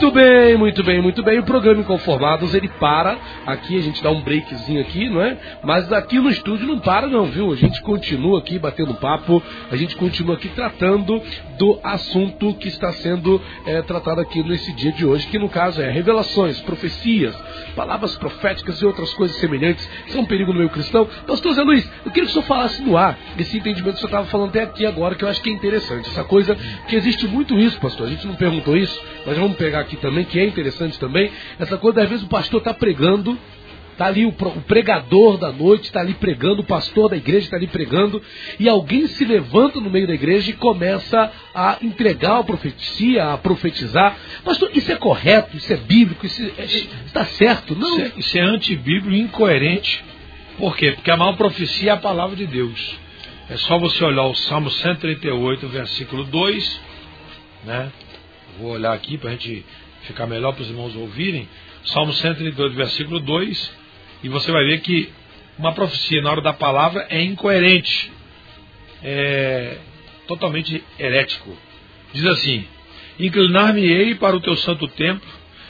Muito bem, muito bem, muito bem. O programa Inconformados, ele para. Aqui a gente dá um breakzinho aqui, não é? Mas aqui no estúdio não para não, viu? A gente continua aqui batendo papo, a gente continua aqui tratando do assunto que está sendo é, tratado aqui nesse dia de hoje, que no caso é revelações, profecias, palavras proféticas e outras coisas semelhantes. É um perigo no meio cristão. Pastor Zé Luiz, eu queria que o senhor falasse no ar esse entendimento que o senhor estava falando até aqui agora, que eu acho que é interessante. Essa coisa, que existe muito isso, pastor. A gente não perguntou isso, mas vamos pegar aqui também, que é interessante também. Essa coisa, às vezes, o pastor está pregando, está ali o, pregador da noite, está ali pregando, o pastor da igreja está ali pregando, e alguém se levanta no meio da igreja e começa a entregar a profecia, a profetizar. Pastor, isso é correto, isso é bíblico, isso é, está certo? Não. Isso é, isso é antibíblico e incoerente. Por quê? Porque a maior profecia é a palavra de Deus. É só você olhar o Salmo 138, versículo 2, né? Vou olhar aqui para a gente ficar melhor para os irmãos ouvirem. Salmo 138, versículo 2, e você vai ver que uma profecia na hora da palavra é incoerente, é totalmente herético. Diz assim: Inclinar-me-ei para o teu santo templo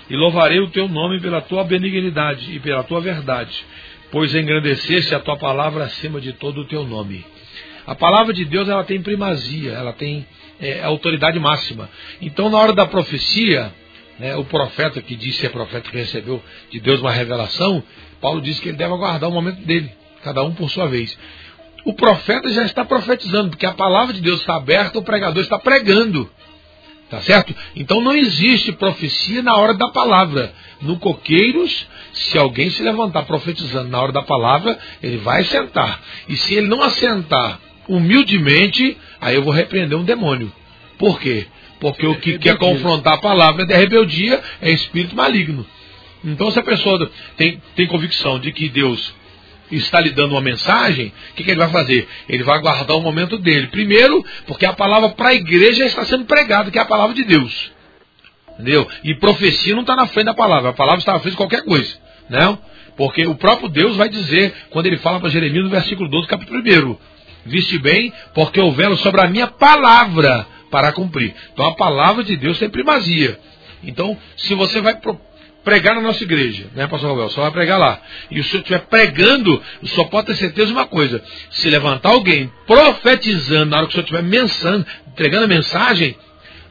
e louvarei o teu nome pela tua benignidade e pela tua verdade, pois engrandeceste a tua palavra acima de todo o teu nome. A palavra de Deus ela tem primazia, ela tem é, autoridade máxima. Então, na hora da profecia, né, o profeta que disse é profeta que recebeu de Deus uma revelação, Paulo diz que ele deve aguardar o momento dele, cada um por sua vez. O profeta já está profetizando, porque a palavra de Deus está aberta, o pregador está pregando. Tá certo? Então não existe profecia na hora da palavra. No Coqueiros, se alguém se levantar profetizando na hora da palavra, ele vai sentar. E se ele não assentar humildemente, aí eu vou repreender um demônio. Por quê? Porque o que quer confrontar a palavra é rebeldia, é espírito maligno. Então, se a pessoa tem, tem convicção de que Deus está lhe dando uma mensagem, o que, que, ele vai fazer? Ele vai aguardar o momento dele. Primeiro, porque a palavra para a igreja está sendo pregada, que é a palavra de Deus. Entendeu? E profecia não está na frente da palavra, a palavra está na frente de qualquer coisa. Não? Porque o próprio Deus vai dizer, quando ele fala para Jeremias no versículo 12, capítulo 1, Viste bem, porque velo sobre a minha palavra para cumprir. Então a palavra de Deus tem primazia. Então, se você vai pregar na nossa igreja, né, pastor Ravel? Só vai pregar lá. E o senhor estiver pregando, senhor pode ter certeza de uma coisa: se levantar alguém profetizando na hora que o senhor estiver mensando, entregando a mensagem,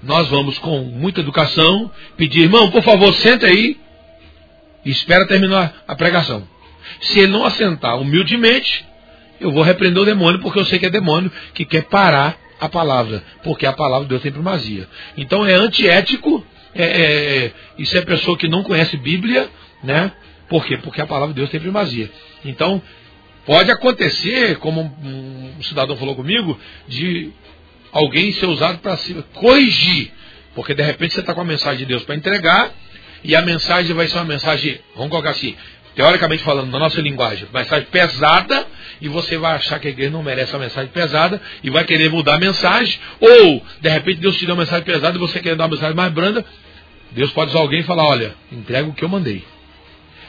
nós vamos com muita educação pedir, irmão, por favor, senta aí e espera terminar a pregação. Se ele não assentar humildemente, eu vou repreender o demônio porque eu sei que é demônio que quer parar a palavra, porque a palavra de Deus tem primazia. Então é antiético, é, é, é, isso é pessoa que não conhece Bíblia, né? Por quê? Porque a palavra de Deus tem primazia. Então, pode acontecer, como um, um cidadão falou comigo, de alguém ser usado para se corrigir. Porque de repente você está com a mensagem de Deus para entregar, e a mensagem vai ser uma mensagem, vamos colocar assim, teoricamente falando, na nossa linguagem, mensagem pesada, e você vai achar que a igreja não merece uma mensagem pesada e vai querer mudar a mensagem, ou de repente Deus te deu uma mensagem pesada e você quer dar uma mensagem mais branda, Deus pode usar alguém e falar, olha, entrega o que eu mandei.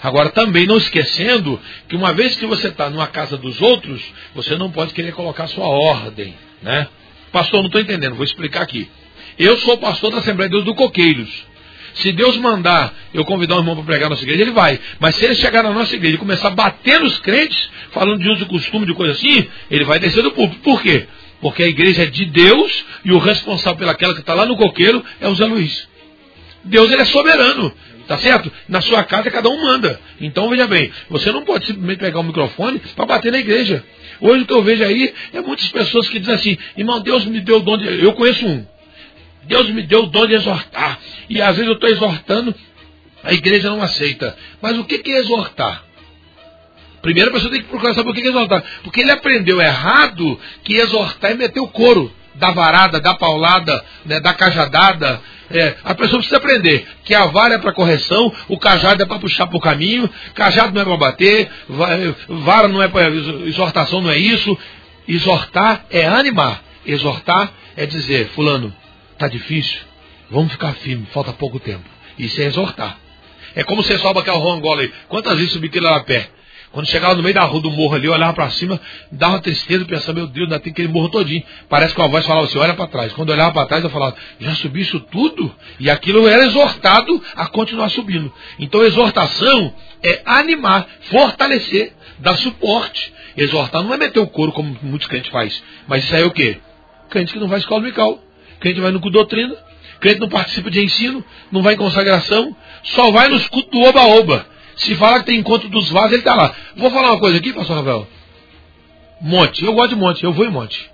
Agora, também não esquecendo que uma vez que você está numa casa dos outros, você não pode querer colocar sua ordem, né? Pastor, não estou entendendo, vou explicar aqui. Eu sou pastor da Assembleia de Deus do Coqueiros. Se Deus mandar eu convidar um irmão para pregar na nossa igreja, ele vai. Mas se ele chegar na nossa igreja e começar a bater nos crentes, falando de uso e costume, de coisa assim, ele vai descer do púlpito. Por quê? Porque a igreja é de Deus e o responsável pelaquela que está lá no coqueiro é o Zé Luiz. Deus ele é soberano. Tá certo? Na sua casa cada um manda. Então veja bem, você não pode simplesmente pegar o microfone para bater na igreja. Hoje o que eu vejo aí é muitas pessoas que dizem assim, irmão, Deus me deu o dom de. Eu conheço um. Deus me deu o dom de exortar. E às vezes eu estou exortando, a igreja não aceita. Mas o que é exortar? Primeiro a pessoa tem que procurar saber o que é exortar. Porque ele aprendeu errado que exortar é meter o couro da varada, da paulada, né, da cajadada. É, a pessoa precisa aprender que a vara é para correção, o cajado é para puxar para o caminho, cajado não é para bater, vara não é para. exortação não é isso. Exortar é animar. Exortar é dizer, fulano, Está difícil? Vamos ficar firme, falta pouco tempo. Isso é exortar. É como você sobe aquela rongola aí. Quantas vezes subiu aquele lá a pé? Quando chegava no meio da rua do morro ali, eu olhava para cima, dava tristeza, pensava, meu Deus, ainda tem aquele morro todinho. Parece que a voz falava assim, olha para trás. Quando eu olhava para trás, eu falava, já subi isso tudo? E aquilo era exortado a continuar subindo. Então, exortação é animar, fortalecer, dar suporte. Exortar não é meter o couro, como muitos crentes fazem. Mas isso aí é o quê? Crente que não vai escola dominical. Crente vai no culto doutrina. Crente não participa de ensino, não vai em consagração, só vai nos cultos do oba-oba. Se falar que tem encontro dos vasos, ele está lá. Vou falar uma coisa aqui, pastor Rafael. Monte, eu gosto de monte, eu vou em monte.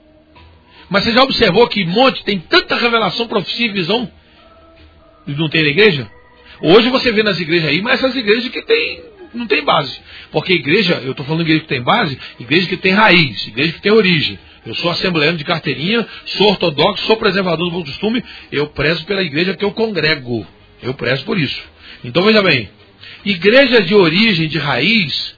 Mas você já observou que monte tem tanta revelação, profecia e visão e não tem na igreja? Hoje você vê nas igrejas aí, mas essas igrejas que tem, não tem base. Porque igreja, eu estou falando igreja que tem base, igreja que tem raiz, igreja que tem origem. Eu sou assembleano de carteirinha, sou ortodoxo, sou preservador do bom costume, eu prezo pela igreja que eu congrego. Eu prezo por isso. Então veja bem, igreja de origem, de raiz,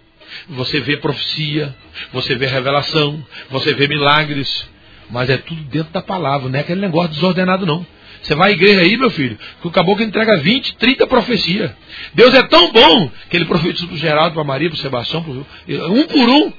você vê profecia, você vê revelação, você vê milagres, mas é tudo dentro da palavra, não é aquele negócio desordenado não. Você vai à igreja aí, meu filho, que o caboclo entrega 20, 30 profecias. Deus é tão bom que ele profetiza para o Geraldo, para Maria, para o Sebastião, pro... um por um.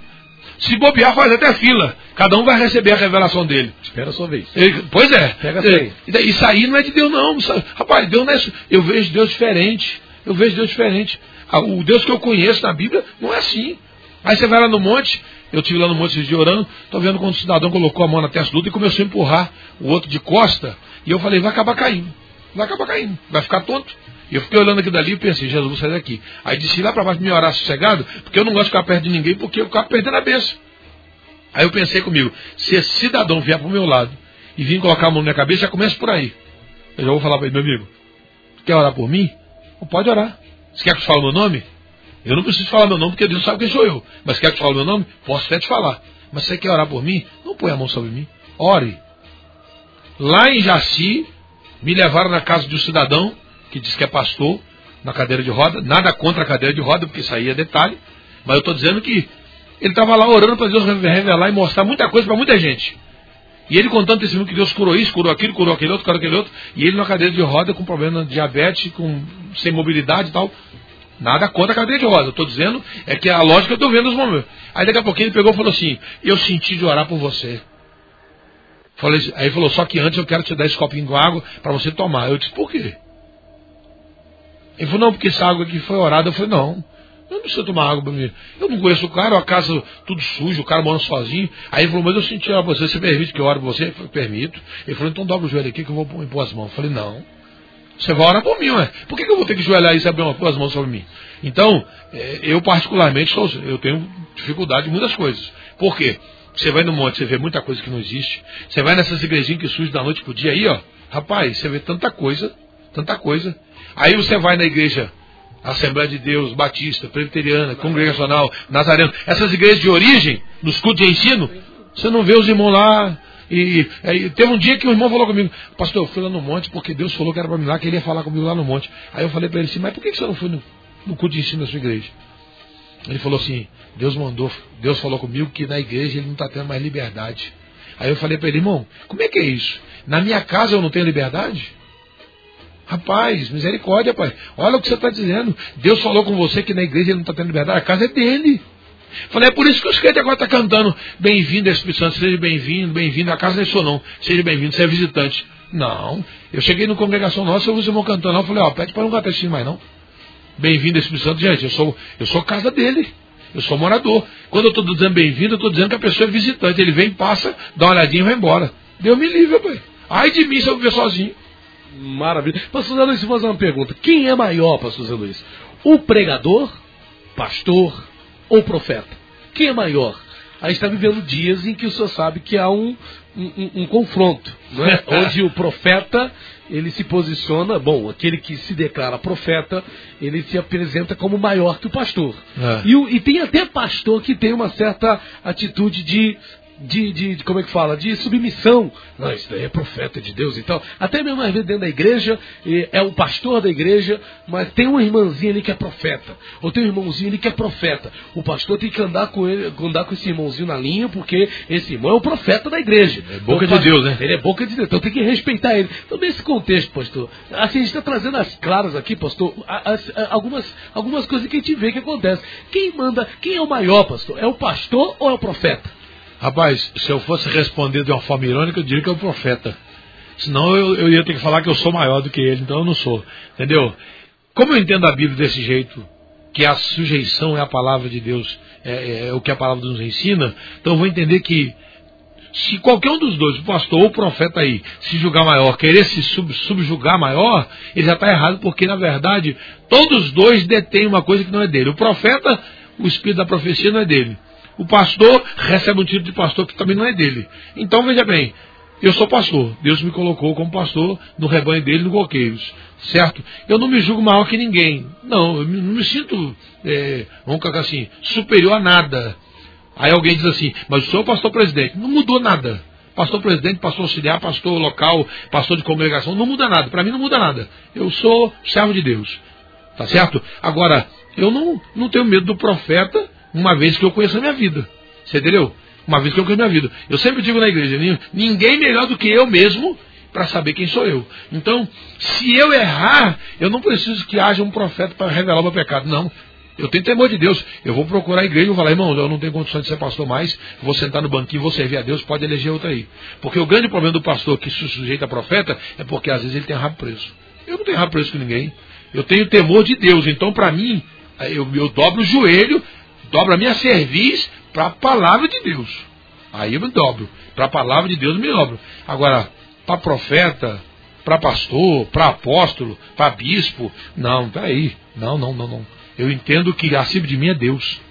Se bobear, faz até fila. Cada um vai receber a revelação dele. Espera a sua vez. Ele, pois é. Pega é, Isso aí não é de Deus, não. Rapaz, Deus não é. Eu vejo Deus diferente. Eu vejo Deus diferente. O Deus que eu conheço na Bíblia não é assim. Aí você vai lá no monte, eu estive lá no monte de orando, estou vendo quando o cidadão colocou a mão na testa do outro e começou a empurrar o outro de costa, e eu falei, vai acabar caindo. Vai acabar caindo, vai ficar tonto. E eu fiquei olhando aqui dali e pensei, Jesus, sair daqui. Aí disse lá para baixo me orar sossegado, porque eu não gosto de ficar perto de ninguém, porque eu acabo perdendo a bênção. Aí eu pensei comigo, se esse cidadão vier para o meu lado e vir colocar a mão na minha cabeça, já começa por aí. Eu já vou falar para ele, meu amigo, quer orar por mim? Não pode orar. Você quer que eu fale meu nome? Eu não preciso falar meu nome, porque Deus sabe quem sou eu. Mas quer que eu fale meu nome? Posso até te falar. Mas você quer orar por mim? Não põe a mão sobre mim. Ore. Lá em Jaci, me levaram na casa de um cidadão que diz que é pastor, na cadeira de roda. Nada contra a cadeira de roda, porque isso aí é detalhe. Mas eu estou dizendo que ele estava lá orando para Deus revelar e mostrar muita coisa para muita gente. E ele contando testemunho que Deus curou isso, curou aquilo, curou aquele outro, curou aquele outro. E ele na cadeira de roda com problema de diabetes, com, sem mobilidade e tal. Nada contra a cadeira de roda. Estou dizendo é que a lógica eu estou vendo os momentos. Aí daqui a pouquinho ele pegou e falou assim: Eu senti de orar por você. Falei, aí ele falou: Só que antes eu quero te dar esse copinho de água para você tomar. Eu disse: Por quê? Ele falou: Não, porque essa água aqui foi orada. Eu falei: Não. Eu não preciso tomar água mim. Eu não conheço o cara, a casa tudo sujo, o cara mora sozinho. Aí ele falou, mas eu senti a você, você permite que eu ore por você? Eu falei, permito. Ele falou, então dobra o joelho aqui que eu vou impor as mãos. Eu falei, não. Você vai orar por mim, ué. Por que, que eu vou ter que joelhar e abrir uma, as mãos sobre mim? Então, é, eu particularmente, sou, eu tenho dificuldade em muitas coisas. Por quê? Você vai no monte, você vê muita coisa que não existe. Você vai nessas igrejinhas que surgem da noite pro dia aí, ó. Rapaz, você vê tanta coisa, tanta coisa. Aí você vai na igreja Assembleia de Deus, Batista, Presbiteriana, Congregacional, Nazareno, essas igrejas de origem, nos cultos de ensino, você não vê os irmãos lá. E, e, teve um dia que o irmão falou comigo, pastor, eu fui lá no monte porque Deus falou que era para mim lá, que ele ia falar comigo lá no monte. Aí eu falei para ele assim, mas por que você não foi no, no culto de ensino da sua igreja? Ele falou assim, Deus mandou, Deus falou comigo que na igreja ele não está tendo mais liberdade. Aí eu falei para ele, irmão, como é que é isso? Na minha casa eu não tenho liberdade? Rapaz, misericórdia, pai. Olha o que você está dizendo. Deus falou com você que na igreja ele não está tendo liberdade. A casa é dele. Falei, é por isso que os crentes agora estão tá cantando Bem-vindo, Espírito Santo, seja bem-vindo, bem-vindo. A casa não é sua, não. Seja bem-vindo, você é visitante. Não. Eu cheguei no congregação nossa, eu vi o irmão cantando. Eu falei, ó, pede para não cantar assim mais, não. Bem-vindo, Espírito Santo. Gente, eu sou, eu sou casa dele. Eu sou morador. Quando eu estou dizendo bem-vindo, eu estou dizendo que a pessoa é visitante. Ele vem, passa, dá uma olhadinha e vai embora. Deus me livre, pai. Ai de mim se eu viver sozinho. Maravilha. Pastor Zé Luiz, vou fazer uma pergunta. Quem é maior, Pastor Zé Luiz? O pregador, pastor ou profeta? Quem é maior? A gente está vivendo dias em que o senhor sabe que há um, um, um confronto, é? onde o profeta ele se posiciona, bom, aquele que se declara profeta, ele se apresenta como maior que o pastor. É. E, e, tem até pastor que tem uma certa atitude de de, de, de, como é que fala, de submissão. Não, isso daí é profeta de Deus e tal. Até mesmo às vezes dentro da igreja, é o pastor da igreja, mas tem uma irmãzinha ali que é profeta. Ou tem um irmãozinho ali que é profeta. O pastor tem que andar com ele, andar com esse irmãozinho na linha, porque esse irmão é o profeta da igreja. É boca de Deus, né? Ele é boca de Deus, então tem que respeitar ele. Então, nesse contexto, pastor, assim, a gente está trazendo as claras aqui, pastor, as, as, algumas, algumas coisas que a gente vê que acontece. Quem manda, quem é o maior, pastor? É o pastor ou é o profeta? Rapaz, se eu fosse responder de uma forma irônica, eu diria que é o profeta. Senão eu, eu ia ter que falar que eu sou maior do que ele, então eu não sou. Entendeu? Como eu entendo a Bíblia desse jeito, que a sujeição é a palavra de Deus, é, é, é o que a palavra nos ensina, então eu vou entender que se qualquer um dos dois, o pastor ou o profeta aí, se julgar maior, querer se sub, subjugar maior, ele já está errado, porque na verdade todos dois detêm uma coisa que não é dele. O profeta, o espírito da profecia não é dele o pastor recebe um título de pastor que também não é dele. Então veja bem, eu sou pastor, Deus me colocou como pastor no rebanho dele no Coqueiros, certo? Eu não me julgo maior que ninguém, não, eu não me sinto, é, vamos colocar assim, superior a nada. Aí alguém diz assim, mas o senhor é pastor presidente, não mudou nada. Pastor presidente, pastor auxiliar, pastor local, pastor de congregação, não muda nada. Para mim não muda nada. Eu sou servo de Deus. Tá certo? Agora, eu não, não tenho medo do profeta uma vez que eu conheço a minha vida. Você entendeu? Uma vez que eu conheço a minha vida. Eu sempre digo na igreja, ninguém melhor do que eu mesmo para saber quem sou eu. Então, se eu errar, eu não preciso que haja um profeta para revelar o meu pecado. Não. Eu tenho temor de Deus. Eu vou procurar a igreja e vou falar, irmão, eu não tenho condições de ser pastor mais, vou sentar no banquinho, vou servir a Deus, pode eleger outro aí. Porque o grande problema do pastor que se sujeita a profeta é porque às vezes ele tem rabo preso. Eu não tenho rabo preso com ninguém. Eu tenho temor de Deus. Então, para mim, eu, eu dobro o joelho dobra a minha cerviz para a palavra de Deus. Aí eu me dobro. Para a palavra de Deus eu me dobro. Agora, para profeta, para pastor, para apóstolo, para bispo, não, peraí. Não, não, não, não. Eu entendo que acima de mim é Deus.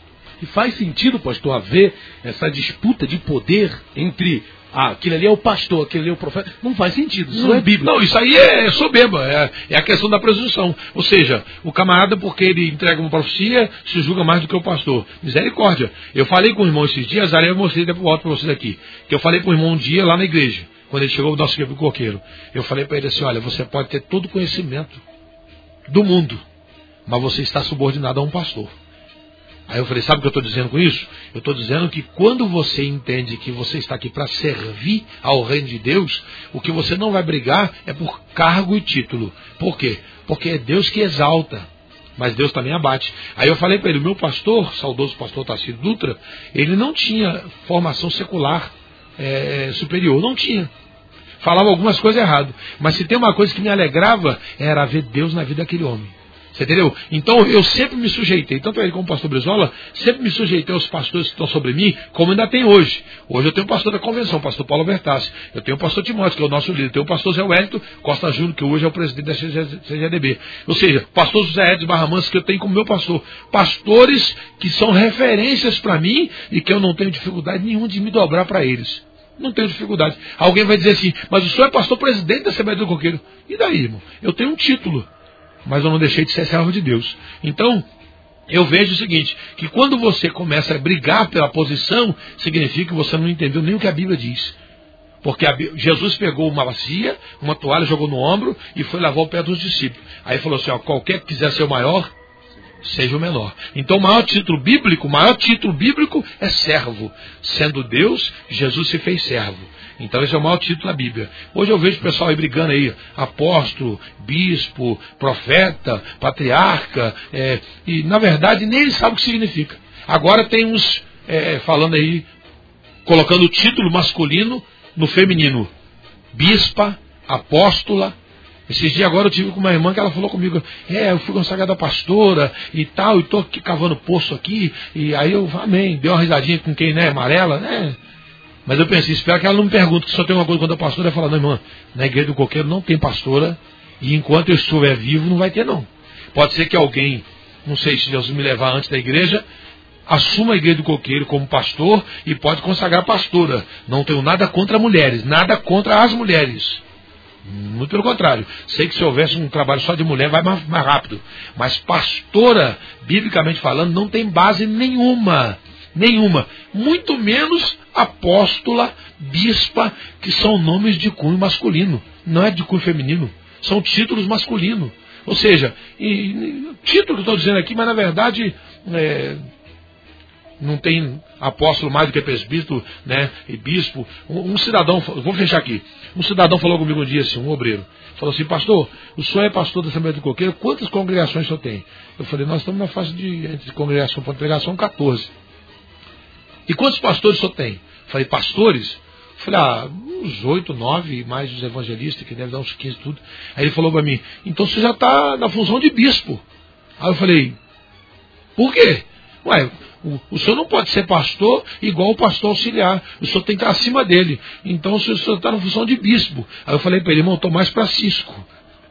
E faz sentido, pastor, haver essa disputa de poder entre ah, aquele ali é o pastor, aquele ali é o profeta. Não faz sentido, isso não, é Bíblia. Não, isso aí é soberba, é, é, a questão da presunção. Ou seja, o camarada, porque ele entrega uma profecia, se julga mais do que o pastor. Misericórdia. Eu falei com o irmão esses dias, aí eu mostrei depois volto para vocês aqui. Que eu falei com o irmão um dia lá na igreja, quando ele chegou o nosso equipe coqueiro. Eu falei para ele assim: olha, você pode ter todo o conhecimento do mundo, mas você está subordinado a um pastor. Aí eu falei, sabe o que eu estou dizendo com isso? Eu estou dizendo que quando você entende que você está aqui para servir ao reino de Deus, o que você não vai brigar é por cargo e título. Por quê? Porque é Deus que exalta, mas Deus também abate. Aí eu falei para ele, meu pastor, saudoso pastor Tarcísio Dutra, ele não tinha formação secular é, superior, não tinha. Falava algumas coisas errado, mas se tem uma coisa que me alegrava, era ver Deus na vida daquele homem. Você entendeu? Então eu sempre me sujeitei, tanto ele como o pastor Brizola, sempre me sujeitei aos pastores que estão sobre mim, como ainda tem hoje. Hoje eu tenho o pastor da convenção, o pastor Paulo Bertassi. Eu tenho o pastor Timóteo, que é o nosso líder. Eu tenho o pastor Zé Wellington Costa Júnior, que hoje é o presidente da CGDB. Ou seja, pastor José Edson Barramans, que eu tenho como meu pastor. Pastores que são referências para mim e que eu não tenho dificuldade nenhuma de me dobrar para eles. Não tenho dificuldade. Alguém vai dizer assim, mas o senhor é pastor presidente da Assembleia do Coqueiro. E daí, irmão? Eu tenho um título mas eu não deixei de ser servo de Deus. Então, eu vejo o seguinte, que quando você começa a brigar pela posição, significa que você não entendeu nem o que a Bíblia diz. Porque Jesus pegou uma bacia, uma toalha, jogou no ombro e foi lavar o pé dos discípulos. Aí falou assim: ó, qualquer que quiser ser o maior, seja o menor. Então, o maior título bíblico, o maior título bíblico é servo. Sendo Deus, Jesus se fez servo. Então esse é o maior título da Bíblia. Hoje eu vejo o pessoal aí brigando aí, apóstolo, bispo, profeta, patriarca, é, e na verdade nem eles sabem o que significa. Agora tem uns é, falando aí, colocando o título masculino no feminino. Bispa, apóstola, esses dias agora eu tive com uma irmã que ela falou comigo, é, eu fui consagrada pastora e tal, e estou aqui cavando poço aqui, e aí eu, amém, deu uma risadinha com quem, né, amarela, né? Mas eu pensei, espero que ela não me pergunte que só tem uma coisa quando a pastora falar, não, irmã, na igreja do coqueiro não tem pastora, e enquanto eu estiver vivo não vai ter não. Pode ser que alguém, não sei se Deus me levar antes da igreja, assuma a igreja do coqueiro como pastor e pode consagrar pastora. Não tenho nada contra mulheres, nada contra as mulheres. Muito pelo contrário. Sei que se houvesse um trabalho só de mulher, vai mais, mais rápido. Mas pastora, biblicamente falando, não tem base nenhuma Nenhuma. Muito menos apóstola, bispa, que são nomes de cunho masculino. Não é de cunho feminino. São títulos masculinos. Ou seja, e, título que estou dizendo aqui, mas na verdade é, não tem apóstolo mais do que presbítero, né, e bispo. Um, um, cidadão, vou fechar aqui. Um cidadão falou comigo um dia assim, um obreiro, falou assim, pastor, o senhor é pastor da Assembleia do Coqueiro, quantas congregações o senhor tem? Eu falei, nós estamos na fase de, de congregação para pregação 14. E quantos pastores senhor tem? Falei, pastores? Falei, ah, uns oito, nove, mais os evangelistas, que devem dar uns 15 tudo. Aí ele falou para mim, então você já está na função de bispo. Aí eu falei, por quê? Ué, o, o, senhor não pode ser pastor igual o pastor auxiliar. O senhor tem que estar acima dele. Então o senhor está na função de bispo. Aí eu falei para ele, irmão, estou mais para cisco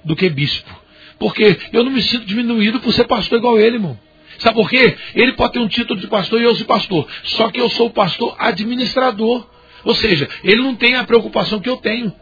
do que bispo. Porque eu não me sinto diminuído por ser pastor igual ele, irmão. Sabe por quê? Ele pode ter um título de pastor e eu sou pastor. Só que eu sou pastor administrador. Ou seja, ele não tem a preocupação que eu tenho.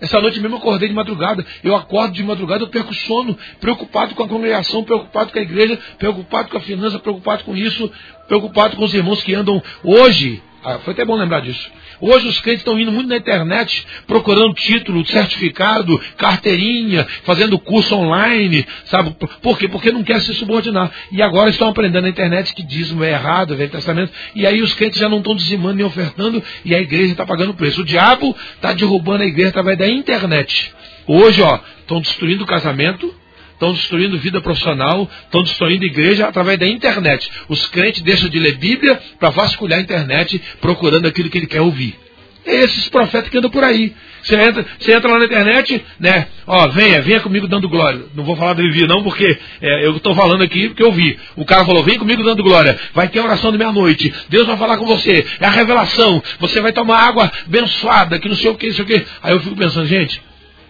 Essa noite mesmo eu acordei de madrugada. Eu acordo de madrugada, eu perco sono, preocupado com a congregação, preocupado com a igreja, preocupado com a finança, preocupado com isso, preocupado com os irmãos que andam hoje. Ah, foi até bom lembrar disso. Hoje os crentes estão indo muito na internet, procurando título, certificado, carteirinha, fazendo curso online, sabe? Por quê? Porque não quer se subordinar. E agora estão aprendendo na internet que dízimo é errado, Velho Testamento, e aí os crentes já não estão dizimando nem ofertando, e a igreja está pagando preço. O diabo está derrubando a igreja através da internet. Hoje, ó, estão destruindo o casamento, estão destruindo vida profissional, estão destruindo igreja através da internet. Os crentes deixam de ler Bíblia para vasculhar a internet procurando aquilo que ele quer ouvir. É esses profetas que andam por aí. Você entra, você entra lá na internet, né? Ó, venha, venha comigo dando glória. Não vou falar do Levi, não, porque é, eu estou falando aqui porque eu vi. O cara falou, vem comigo dando glória. Vai ter oração de meia-noite. Deus vai falar com você. É a revelação. Você vai tomar água abençoada, que não sei o que, não sei o que. Aí eu fico pensando, gente,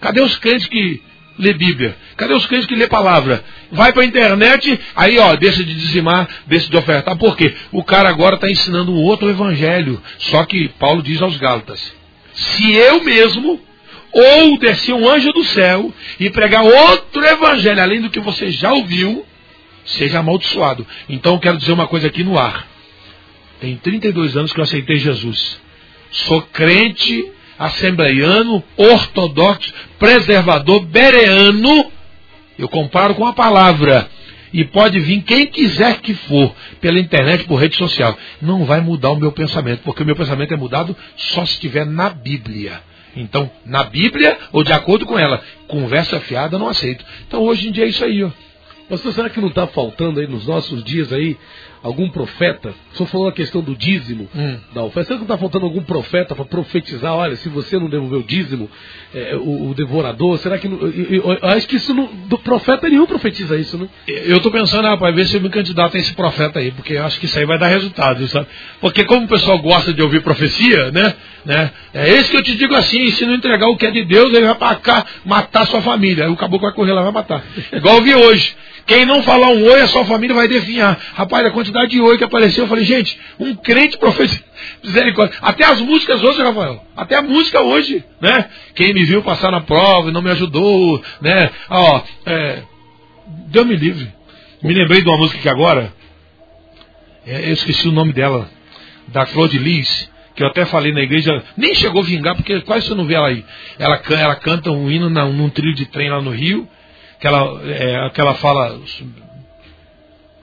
cadê os crentes que lê Bíblia? Cadê os crentes que lê palavra? Vai para a internet, aí ó, deixa de dizimar, deixa de ofertar. Por quê? O cara agora está ensinando um outro evangelho. Só que Paulo diz aos Gálatas: se eu mesmo ou descer um anjo do céu e pregar outro evangelho além do que você já ouviu, seja amaldiçoado. Então eu quero dizer uma coisa aqui no ar. Tem 32 anos que eu aceitei Jesus. Sou crente assembleiano, ortodoxo, preservador, bereano. Eu comparo com a palavra. E pode vir quem quiser que for, pela internet, por rede social. Não vai mudar o meu pensamento, porque o meu pensamento é mudado só se estiver na Bíblia. Então, na Bíblia ou de acordo com ela, conversa fiada não aceito. Então, hoje em dia é isso aí, ó. Pastor, será que não está faltando aí nos nossos dias aí algum profeta? O senhor falou a questão do dízimo hum. da oferta. Será que não está faltando algum profeta para profetizar? Olha, se você não devolver o dízimo, é, o, o, devorador, será que. Não, eu, eu, eu, acho que isso não, do profeta nenhum profetiza isso, né? Eu estou pensando, rapaz, ver se eu me candidato a esse profeta aí, porque eu acho que isso aí vai dar resultado, sabe? Porque como o pessoal gosta de ouvir profecia, né? né é esse que eu te digo assim: se não entregar o que é de Deus, ele vai para cá matar sua família. Aí o caboclo vai correr lá e vai matar. Igual eu vi hoje. Quem não falar um oi, a sua família vai definhar. Rapaz, a quantidade de oi que apareceu, eu falei, gente, um crente profeta, misericórdia. Até as músicas hoje, Rafael, até a música hoje, né? Quem me viu passar na prova e não me ajudou, né? Ó, é, Deus me livre. Me lembrei de uma música que agora, é, eu esqueci o nome dela, da Claude Liz, que eu até falei na igreja, nem chegou a vingar, porque quase você não vê ela aí. Ela, ela canta um hino na, num trilho de trem lá no Rio, que ela, é, que ela fala,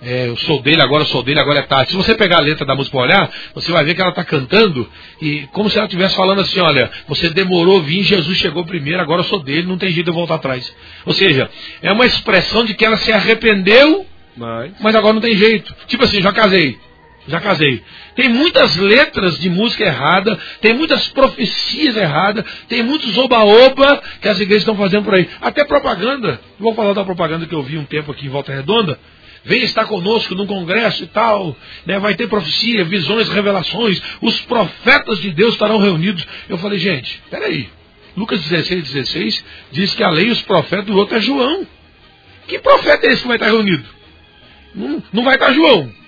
é, eu sou dele, agora eu sou dele, agora é tarde. Se você pegar a letra da música para olhar, você vai ver que ela está cantando e como se ela estivesse falando assim, olha, você demorou vir, Jesus chegou primeiro, agora eu sou dele, não tem jeito de eu voltar atrás. Ou seja, é uma expressão de que ela se arrependeu, mas, mas agora não tem jeito. Tipo assim, já casei. Já casei. Tem muitas letras de música errada, tem muitas profecias erradas, tem muitos oba-oba que as igrejas estão fazendo por aí. Até propaganda. Vou falar da propaganda que eu vi um tempo aqui em Volta Redonda. Vem estar conosco num congresso e tal. Né? Vai ter profecia, visões, revelações. Os profetas de Deus estarão reunidos. Eu falei, gente, peraí. Lucas 16, 16 diz que a lei e os profetas do outro é João. Que profeta é esse que vai estar reunido? Não, não vai estar João.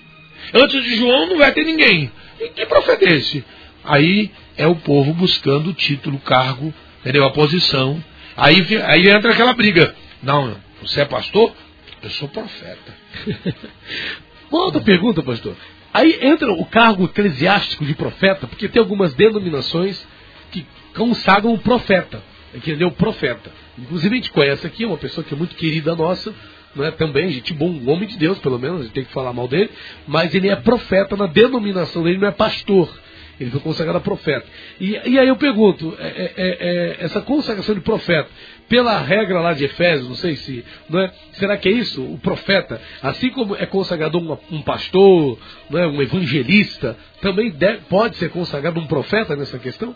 Antes de João não vai ter ninguém. E que profeta é esse? Aí é o povo buscando o título, cargo, entendeu? A posição. Aí, aí entra aquela briga. Não, você é pastor? Eu sou profeta. Uma outra pergunta, pastor. Aí entra o cargo eclesiástico de profeta, porque tem algumas denominações que consagram o profeta, entendeu? O profeta. Inclusive a gente conhece aqui uma pessoa que é muito querida nossa, né, também, gente bom, um homem de Deus, pelo menos, a gente tem que falar mal dele, mas ele é profeta na denominação dele, não é pastor. Ele foi consagrado a profeta. E, e aí eu pergunto, é, é, é, é, essa consagração de profeta, pela regra lá de Efésios, não sei se, não é? será que é isso? O profeta, assim como é consagrado um, um pastor, não é? um evangelista, também deve, pode ser consagrado um profeta nessa questão?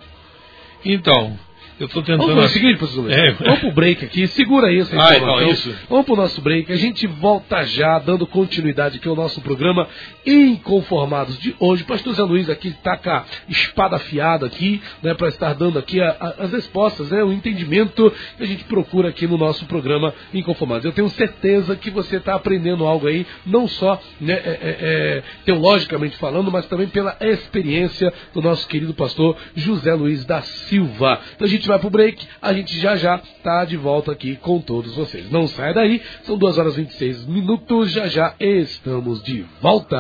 Então, eu estou tentando. Vamos fazer o seguinte, professor Luiz. É. Vamos pro break aqui. Segura isso. Ah, então, isso. Vamos pro nosso break. A gente volta já, dando continuidade aqui ao nosso programa Inconformados de hoje. Pastor Zé Luiz aqui está com a espada afiada aqui, né, para estar dando aqui a, a, as respostas, né, o entendimento que a gente procura aqui no nosso programa Inconformados. Eu tenho certeza que você está aprendendo algo aí, não só né, é, é, é, teologicamente falando, mas também pela experiência do nosso querido pastor José Luiz da Silva. Então a gente vai pro break, a gente já já tá de volta aqui com todos vocês. Não sai daí, são 2 horas e 26 minutos, já já estamos de volta.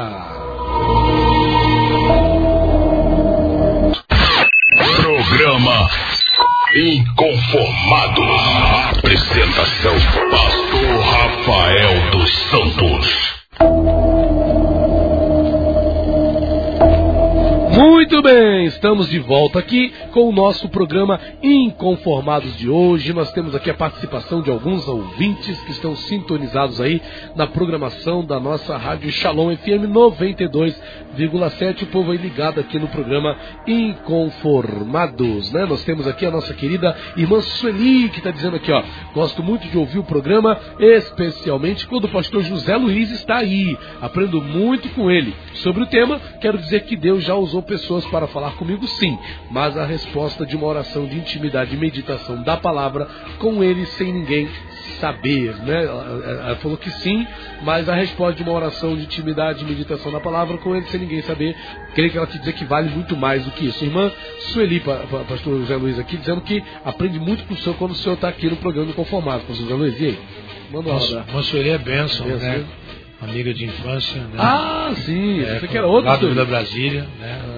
Programa Inconformados. Apresentação: Pastor Rafael dos Santos. Muito bem, estamos de volta aqui com o nosso programa Inconformados de hoje. Nós temos aqui a participação de alguns ouvintes que estão sintonizados aí na programação da nossa Rádio Shalom FM 92,7. O povo aí ligado aqui no programa Inconformados, né? Nós temos aqui a nossa querida irmã Sueli que está dizendo aqui, ó, gosto muito de ouvir o programa, especialmente quando o pastor José Luiz está aí. Aprendo muito com ele. Sobre o tema, quero dizer que Deus já usou pessoas para falar comigo, sim, mas a resposta de uma oração de intimidade e meditação da palavra com ele sem ninguém saber, né? Ela falou que sim, mas a resposta de uma oração de intimidade e meditação da palavra com ele sem ninguém saber, creio que ela te dizer que vale muito mais do que isso. Irmã Sueli, pastor José Luiz aqui, dizendo que aprende muito com o senhor quando o senhor está aqui no programa Conformado. Pastor José Luiz, e aí? Manda uma Irmã Sueli é bênção, bênção né? amiga de infância. Né? Ah, sim, é, você que era outro. Lado da Brasília, né? Ah.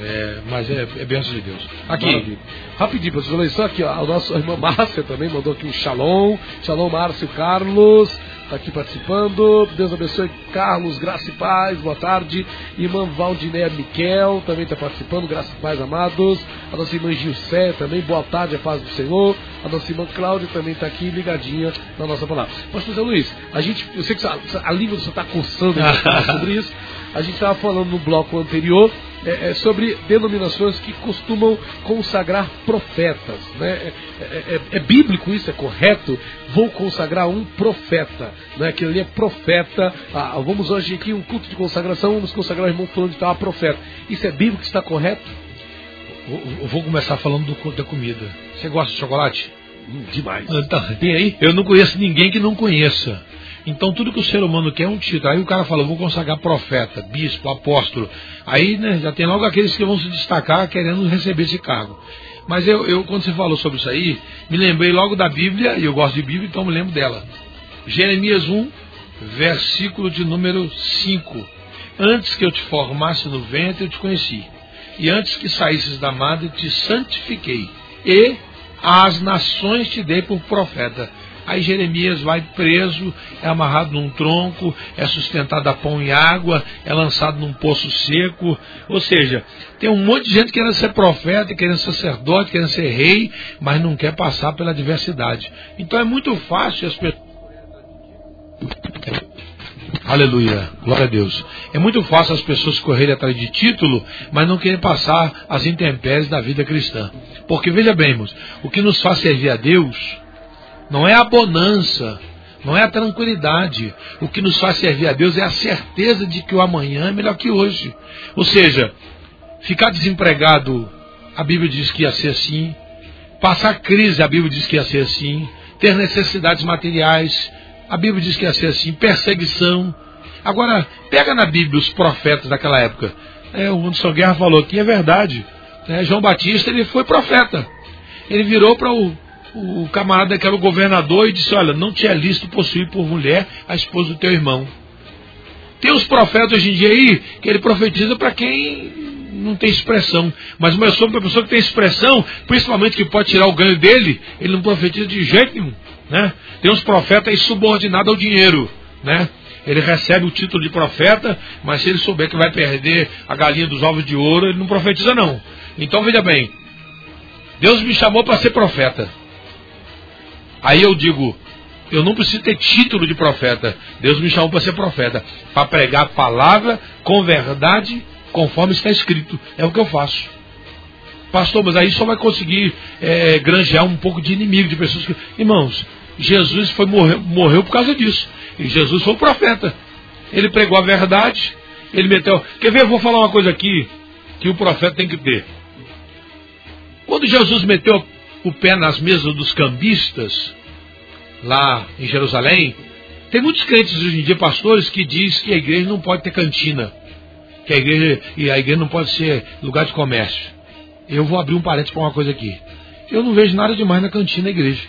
É, mas é, é benção de Deus. Aqui, Maravilha. rapidinho, professor, só aqui, ó, a nossa irmã Márcia também mandou aqui um shalom. Shalom, Márcio Carlos está aqui participando. Deus abençoe Carlos, graça e paz, boa tarde. Irmã Valdinéia Miquel também está participando, graça e paz, amados. A nossa irmã Gilcé também, boa tarde, a paz do Senhor. A nossa irmã Cláudia também está aqui ligadinha na nossa palavra. Pastor José Luiz, a gente, eu sei que a, a língua você está coçando sobre isso. A gente estava falando no bloco anterior é, é, sobre denominações que costumam consagrar profetas. Né? É, é, é, é, bíblico isso? É correto? Vou consagrar um profeta. Né? Aquele ali é profeta. Ah, vamos hoje aqui um culto de consagração, vamos consagrar o irmão falando de tal profeta. Isso é bíblico? Está correto? Eu vou começar falando do, da comida. Você gosta de chocolate? Hum, demais. Então, tem aí? Eu não conheço ninguém que não conheça. Então tudo que o ser humano quer é um título. Aí o cara fala, vou consagrar profeta, bispo, apóstolo. Aí né, já tem logo aqueles que vão se destacar querendo receber esse cargo. Mas eu, eu, quando você falou sobre isso aí, me lembrei logo da Bíblia, e eu gosto de Bíblia, então me lembro dela. Jeremias 1, versículo de número 5. Antes que eu te formasse no ventre, eu te conheci. E antes que saísses da madre, te santifiquei. E às nações te dei por profeta. Aí Jeremias vai preso, é amarrado num tronco, é sustentado a pão e água, é lançado num poço seco. Ou seja, tem um monte de gente querendo ser profeta, querendo ser sacerdote, querendo ser rei, mas não quer passar pela adversidade. Então é muito fácil as pessoas. Aleluia, glória a Deus. É muito fácil as pessoas correrem atrás de título, mas não querem passar as intempéries da vida cristã. Porque veja bem, irmãos, o que nos faz servir a Deus não é a bonança, não é a tranquilidade. O que nos faz servir a Deus é a certeza de que o amanhã é melhor que hoje. Ou seja, ficar desempregado, a Bíblia diz que ia ser assim. Passar crise, a Bíblia diz que ia ser assim. Ter necessidades materiais, a Bíblia diz que ia ser assim. Perseguição. Agora, pega na Bíblia os profetas daquela época. É, o Anderson Guerra falou que é verdade. É, João Batista ele foi profeta. Ele virou para o o camarada que era o governador e disse: Olha, não te é lícito possuir por mulher a esposa do teu irmão. Tem os profetas hoje em dia aí que ele profetiza para quem não tem expressão. Mas o meu sonho para a pessoa que tem expressão, principalmente que pode tirar o ganho dele, ele não profetiza de jeito nenhum. Né? Tem uns profetas subordinados ao dinheiro. Né? Ele recebe o título de profeta, mas se ele souber que vai perder a galinha dos ovos de ouro, ele não profetiza não. Então veja bem, Deus me chamou para ser profeta. Aí eu digo, eu não preciso ter título de profeta. Deus me chamou para ser profeta, para pregar a palavra com verdade, conforme está escrito. É o que eu faço. Pastor, mas aí só vai conseguir é, granjear um pouco de inimigo, de pessoas que. Irmãos, Jesus foi morreu, morreu por causa disso. E Jesus foi o profeta. Ele pregou a verdade, ele meteu. Quer ver? Eu vou falar uma coisa aqui que o profeta tem que ter. Quando Jesus meteu o pé nas mesas dos cambistas, lá em Jerusalém, tem muitos crentes hoje em dia, pastores, que diz que a igreja não pode ter cantina. Que a igreja, e a igreja não pode ser lugar de comércio. Eu vou abrir um parênteses para uma coisa aqui. Eu não vejo nada demais na cantina da igreja.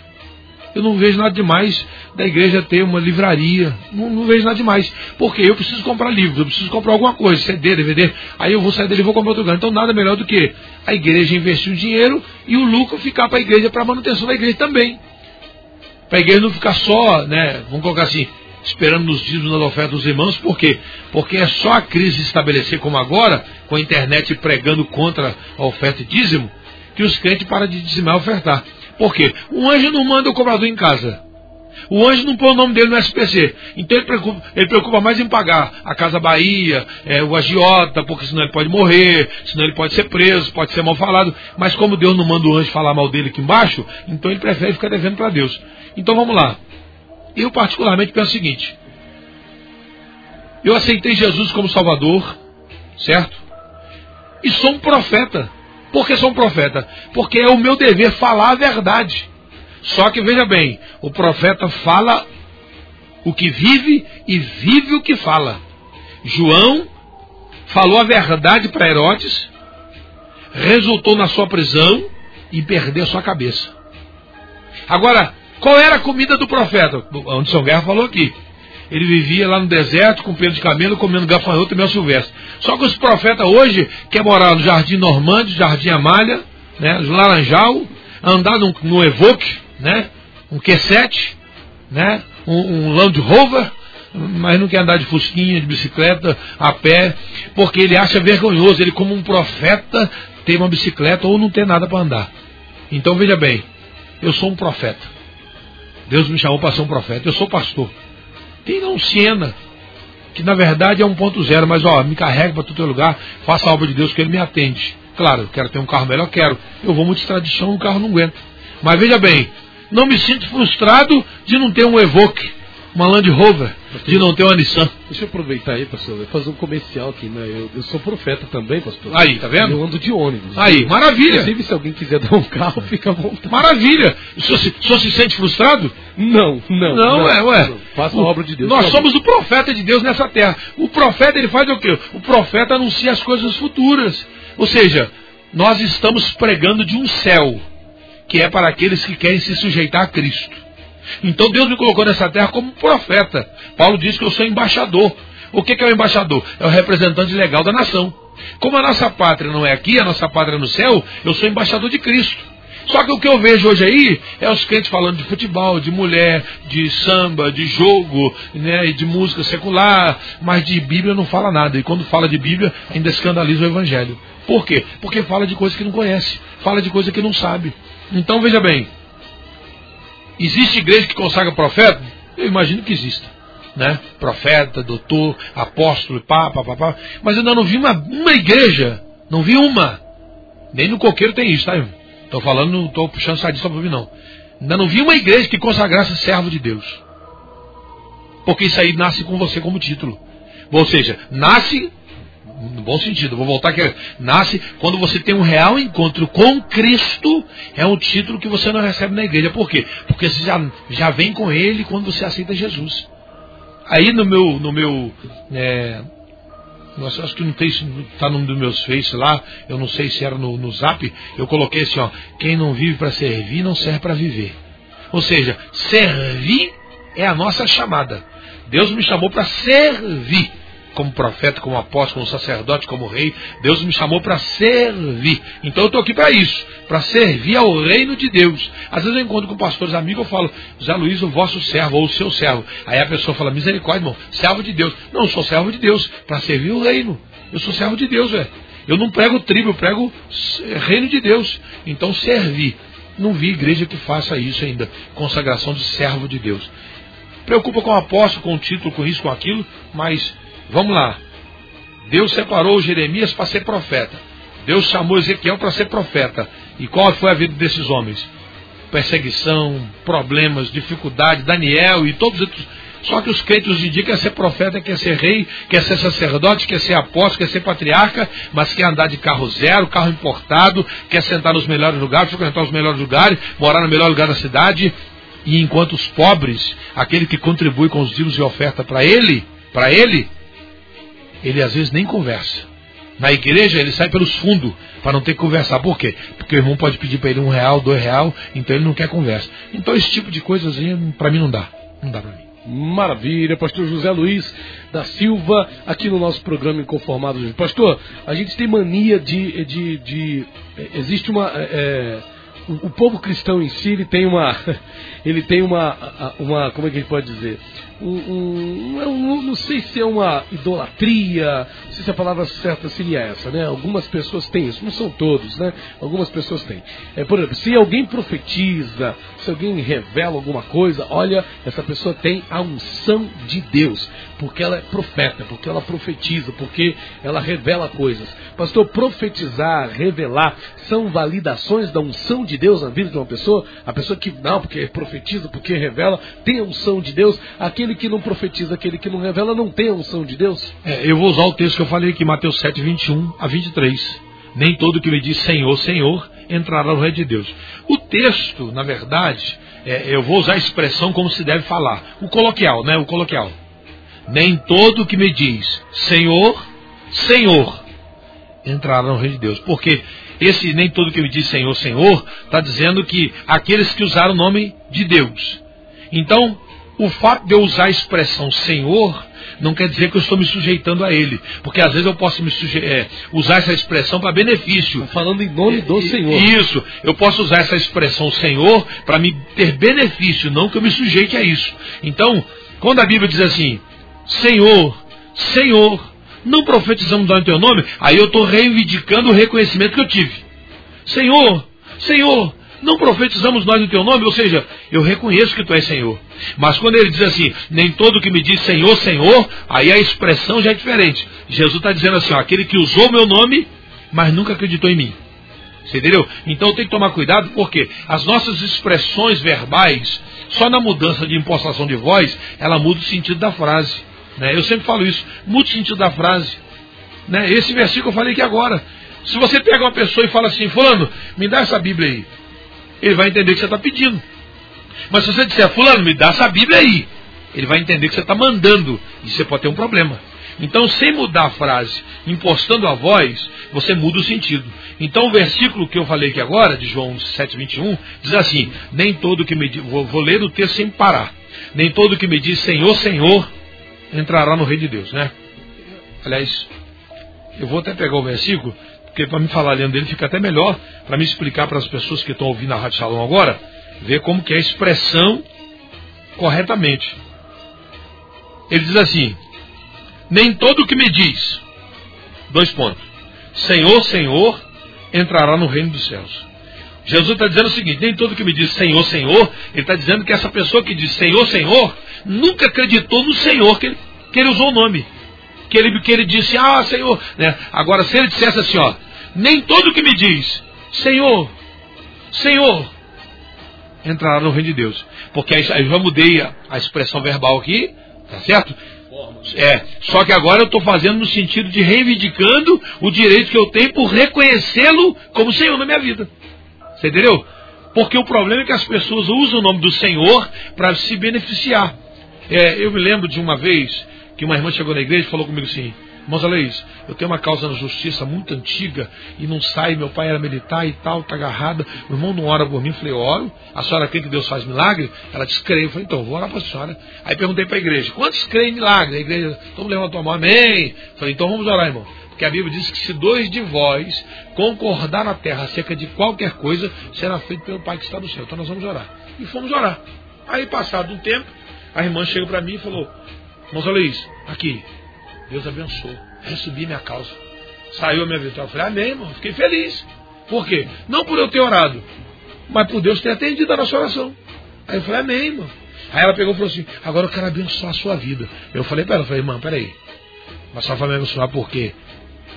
Eu não vejo nada demais da igreja ter uma livraria. Não, não, vejo nada demais. Porque eu preciso comprar livros, eu preciso comprar alguma coisa, CD, DVD. Aí eu vou sair dele e vou comprar outro lugar. Então nada melhor do que a igreja investir o dinheiro e o lucro ficar para a igreja, para a manutenção da igreja também. Para a igreja não ficar só, né? Vamos colocar assim, esperando nos dízimos nas ofertas dos irmãos, por quê? Porque é só a crise se estabelecer como agora, com a internet pregando contra a oferta e dízimo, que os crentes param de dizimar e ofertar. Por quê? O anjo não manda o cobrador em casa. O anjo não põe o nome dele no SPC. Então ele preocupa, ele preocupa mais em pagar a Casa Bahia, é, o agiota, porque senão ele pode morrer, senão ele pode ser preso, pode ser mal falado. Mas como Deus não manda o anjo falar mal dele aqui embaixo, então ele prefere ficar devendo para Deus. Então vamos lá. Eu particularmente penso o seguinte. Eu aceitei Jesus como Salvador, certo? E sou um profeta. Por que sou um profeta? Porque é o meu dever falar a verdade. Só que veja bem, o profeta fala o que vive e vive o que fala. João falou a verdade para Herodes, resultou na sua prisão e perdeu sua cabeça. Agora, qual era a comida do profeta? Onde São Guerra falou aqui. Ele vivia lá no deserto com pelo de camelo, comendo gafanhoto e mel silvestre. Só que os profetas hoje quer morar no Jardim Normândio, Jardim Amália, né, no Laranjal, andar no, no Evoque, né, um Q7, né, um, um Land Rover, mas não quer andar de fusquinha, de bicicleta, a pé, porque ele acha vergonhoso, ele como um profeta ter uma bicicleta ou não ter nada para andar. Então veja bem, eu sou um profeta. Deus me chamou para ser um profeta, eu sou pastor. Tem não Siena, que na verdade é um ponto zero, mas ó, me carrega para todo lugar, faça a obra de Deus que ele me atende. Claro, eu quero ter um carro melhor, quero. Eu vou muito tradição, o carro não aguenta. Mas veja bem, não me sinto frustrado de não ter um Evoque, uma Land Rover, de não ter uma Nissan. Deixa eu aproveitar aí, pastor, fazer um comercial aqui, né? Eu, eu, sou profeta também, pastor. Aí, tá vendo? Eu ando de ônibus. Aí, maravilha. Inclusive, se alguém quiser dar um carro, fica à vontade. Maravilha. O senhor se, se sente frustrado? Não, não. Não, não é, ué. Não. Faça a obra de Deus. Nós somos o profeta de Deus nessa terra. O profeta, ele faz o quê? O profeta anuncia as coisas futuras. Ou seja, nós estamos pregando de um céu que é para aqueles que querem se sujeitar a Cristo. Então Deus me colocou nessa terra como profeta. Paulo diz que eu sou embaixador. O que é o embaixador? É o representante legal da nação. Como a nossa pátria não é aqui, a nossa pátria é no céu, eu sou embaixador de Cristo. Só que o que eu vejo hoje aí é os crentes falando de futebol, de mulher, de samba, de jogo, né, de música secular, mas de Bíblia não fala nada. E quando fala de Bíblia, ainda escandaliza o Evangelho. Por quê? Porque fala de coisa que não conhece, fala de coisa que não sabe. Então veja bem, existe igreja que consagra profeta? Eu imagino que exista. Né? Profeta, doutor, apóstolo, pá, pá, pá, pá. Mas eu ainda não vi uma, uma igreja, não vi uma. Nem no coqueiro tem isso, tá? Estou falando, estou puxando sadista para ouvir, não. Ainda não vi uma igreja que consagrasse servo de Deus. Porque isso aí nasce com você como título. Ou seja, nasce no bom sentido, vou voltar que nasce quando você tem um real encontro com Cristo, é um título que você não recebe na igreja. Por quê? Porque você já, já vem com ele quando você aceita Jesus. Aí no meu, no meu, é, nossa, acho que não tem, está no dos meus face lá, eu não sei se era no, no zap, eu coloquei assim, ó, quem não vive para servir não serve para viver. Ou seja, servir é a nossa chamada. Deus me chamou para servir. Como profeta, como apóstolo, como sacerdote, como rei. Deus me chamou para servir. Então eu estou aqui para isso, para servir ao reino de Deus. Às vezes eu encontro com pastores amigos, eu falo, José Luiz, o vosso servo, ou o seu servo. Aí a pessoa fala, misericórdia, irmão, servo de Deus. Não, eu sou servo de Deus, para servir o reino. Eu sou servo de Deus, velho. Eu não prego tribo, eu prego reino de Deus. Então servir. Não vi igreja que faça isso ainda. Consagração de servo de Deus. Preocupa com o apóstolo, com o título, com isso, com aquilo, mas vamos lá. Deus separou Jeremias para ser profeta. Deus chamou Ezequiel para ser profeta. E qual foi a vida desses homens? Perseguição, problemas, dificuldade, Daniel e todos os só que os crentes em dia quer ser profeta, quer ser rei, quer ser sacerdote, quer ser apóstolo, quer ser patriarca, mas quer andar de carro zero, carro importado, quer sentar nos melhores lugares, frequentar os melhores lugares, morar no melhor lugar da cidade, e enquanto os pobres, aquele que contribui com os dízimos e oferta para ele, para ele, ele às vezes nem conversa. Na igreja ele sai pelos fundos para não ter que conversar. Por quê? Porque o irmão pode pedir para ele um real, dois real, então ele não quer conversa. Então esse tipo de coisa assim, para mim não dá. Não dá para mim. Maravilha, pastor José Luiz da Silva, aqui no nosso programa Inconformados. Pastor, a gente tem mania de. de, de existe uma. É, o, o, povo cristão em si ele tem uma. Ele tem uma. uma como é que a gente pode dizer? Um, um, um, não sei se é uma idolatria, não sei se a palavra certa seria essa, né? Algumas pessoas têm isso, não são todos, né? Algumas pessoas têm. É, por exemplo, se alguém profetiza, alguém revela alguma coisa, olha, essa pessoa tem a unção de Deus, porque ela é profeta, porque ela profetiza, porque ela revela coisas. Pastor, profetizar, revelar, são validações da unção de Deus na vida de uma pessoa? A pessoa que não, porque profetiza, porque revela, tem a unção de Deus, aquele aquele que não profetiza, aquele que não revela, não tem a unção de Deus? É, eu vou usar o texto que eu falei aqui, Mateus 7, 21 a 23. Nem todo que me diz Senhor, Senhor, entrará no reino de Deus. O texto, na verdade, é, eu vou usar a expressão como se deve falar. O coloquial, né? O coloquial. Nem todo que me diz Senhor, Senhor, entrará no reino de Deus. Porque esse nem todo que me diz Senhor, Senhor, está dizendo que aqueles que usaram o nome de Deus. Então, o fato de eu usar a expressão Senhor não quer dizer que eu estou me sujeitando a Ele. Porque às vezes eu posso me suje é, usar essa expressão para benefício. Falando em nome do Senhor. Isso. Eu posso usar essa expressão Senhor para me ter benefício, não que eu me sujeite a isso. Então, quando a Bíblia diz assim, Senhor, Senhor, não profetizamos no teu nome, aí eu estou reivindicando o reconhecimento que eu tive. Senhor, Senhor, não profetizamos nós no teu nome, ou seja, eu reconheço que tu és Senhor. Mas quando ele diz assim, nem todo que me diz Senhor, Senhor, aí a expressão já é diferente. Jesus está dizendo assim, ó, aquele que usou o meu nome, mas nunca acreditou em mim. Você entendeu? Então tem que tomar cuidado porque as nossas expressões verbais, só na mudança de impostação de voz, ela muda o sentido da frase. Né? Eu sempre falo isso, muda o sentido da frase. Né? Esse versículo eu falei aqui agora. Se você pega uma pessoa e fala assim, fulano, me dá essa Bíblia aí ele vai entender que você está pedindo. Mas se você disser, fulano, me dá essa Bíblia aí, ele vai entender que você está mandando, e você pode ter um problema. Então, sem mudar a frase, impostando a voz, você muda o sentido. Então, o versículo que eu falei aqui agora, de João 7,21, diz assim: Nem todo que me diz, vou, vou ler o texto sem parar. Nem todo que me diz Senhor, Senhor, entrará no reino de Deus, né? Aliás, eu vou até pegar o versículo, porque para me falar lendo dele fica até melhor para me explicar para as pessoas que estão ouvindo a Rádio Salão agora, ver como que é a expressão corretamente. Ele diz assim: Nem todo o que me diz, dois pontos, Senhor, Senhor, entrará no reino dos céus. Jesus está dizendo o seguinte: nem todo que me diz Senhor, Senhor, ele está dizendo que essa pessoa que diz Senhor, Senhor, nunca acreditou no Senhor que ele, que ele usou o nome que ele, que ele disse, ah, Senhor. Né? Agora, se ele dissesse assim, ó, nem todo que me diz, Senhor, Senhor, entrará no reino de Deus. Porque aí, eu já mudei a, a expressão verbal aqui, tá certo? É, só que agora eu estou fazendo no sentido de reivindicando o direito que eu tenho por reconhecê-lo como Senhor na minha vida. Você entendeu? Porque o problema é que as pessoas usam o nome do Senhor para se beneficiar. É, eu me lembro de uma vez que uma irmã chegou na igreja e falou comigo assim: Irmãos, isso. Eu tenho uma causa na justiça muito antiga e não sai. Meu pai era militar e tal, tá agarrada. O irmão não ora por mim. Eu falei, oro. A senhora crê que Deus faz milagre? Ela disse, creio. Eu falei, então, vou orar para a senhora. Aí perguntei para a igreja, quantos creem em milagre? A igreja, todo mundo levantou a mão, amém. Eu falei, então vamos orar, irmão. Porque a Bíblia diz que se dois de vós concordar na terra acerca de qualquer coisa, será feito pelo Pai que está no céu. Então nós vamos orar. E fomos orar. Aí, passado um tempo, a irmã chega para mim e falou, irmão Zé Luiz, aqui, Deus abençoou. Recebi minha causa. Saiu a minha vitória. Eu falei, amém, irmão. Fiquei feliz. Por quê? Não por eu ter orado, mas por Deus ter atendido a nossa oração. Aí eu falei, amém, irmão. Aí ela pegou e falou assim, agora eu quero abençoar a sua vida. Eu falei para ela, falei, irmã, peraí. Mas só vai me abençoar porque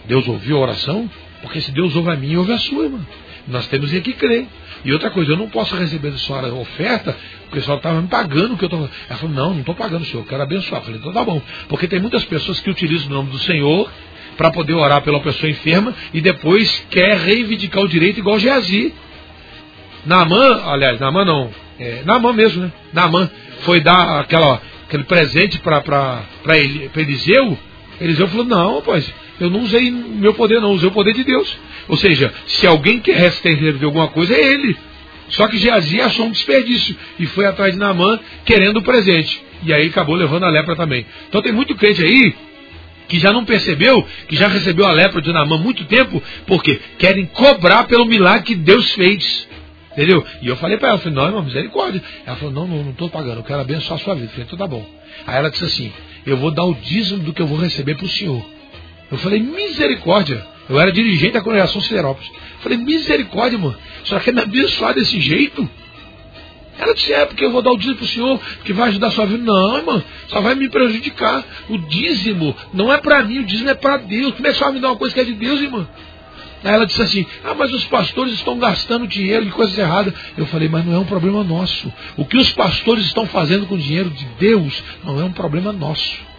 Deus ouviu a oração? Porque se Deus ouve a minha, ouve a sua, irmã. Nós temos que crer. E outra coisa, eu não posso receber da senhora oferta, o pessoal estava me pagando o que eu estou. Ela falou, não, não estou pagando, senhor, eu quero abençoar. Eu falei, então tá bom. Porque tem muitas pessoas que utilizam o nome do Senhor para poder orar pela pessoa enferma e depois quer reivindicar o direito igual Geazi. Naamã, aliás, Naamã não, é, Naamã mesmo, né? Naamã foi dar aquela, aquele presente para Eliseu. Eliseu falou, não, pois, eu não usei meu poder, não, usei o poder de Deus. Ou seja, se alguém quer restringir de alguma coisa, é ele. Só que Geazi achou um desperdício e foi atrás de Naamã querendo o presente. E aí acabou levando a lepra também. Então tem muito crente aí que já não percebeu, que já recebeu a lepra de Naamã há muito tempo, porque querem cobrar pelo milagre que Deus fez. Entendeu? E eu falei para ela, falei, não, irmão, misericórdia. Ela falou, não, não estou pagando, eu quero abençoar a sua vida. Eu falei, então tá bom. Aí ela disse assim, eu vou dar o dízimo do que eu vou receber para o senhor. Eu falei, misericórdia. Eu era dirigente da congregação Siderópolis. Eu falei, misericórdia, mano. A senhora quer me abençoar desse jeito? Ela disse, é, porque eu vou dar o dízimo o senhor, que vai ajudar a sua vida. Não, irmão, só vai me prejudicar. O dízimo não é para mim, o dízimo é para Deus. Como é que vai me dar uma coisa que é de Deus, irmão? Aí ela disse assim: Ah, mas os pastores estão gastando dinheiro de coisas erradas. Eu falei: Mas não é um problema nosso. O que os pastores estão fazendo com o dinheiro de Deus não é um problema nosso.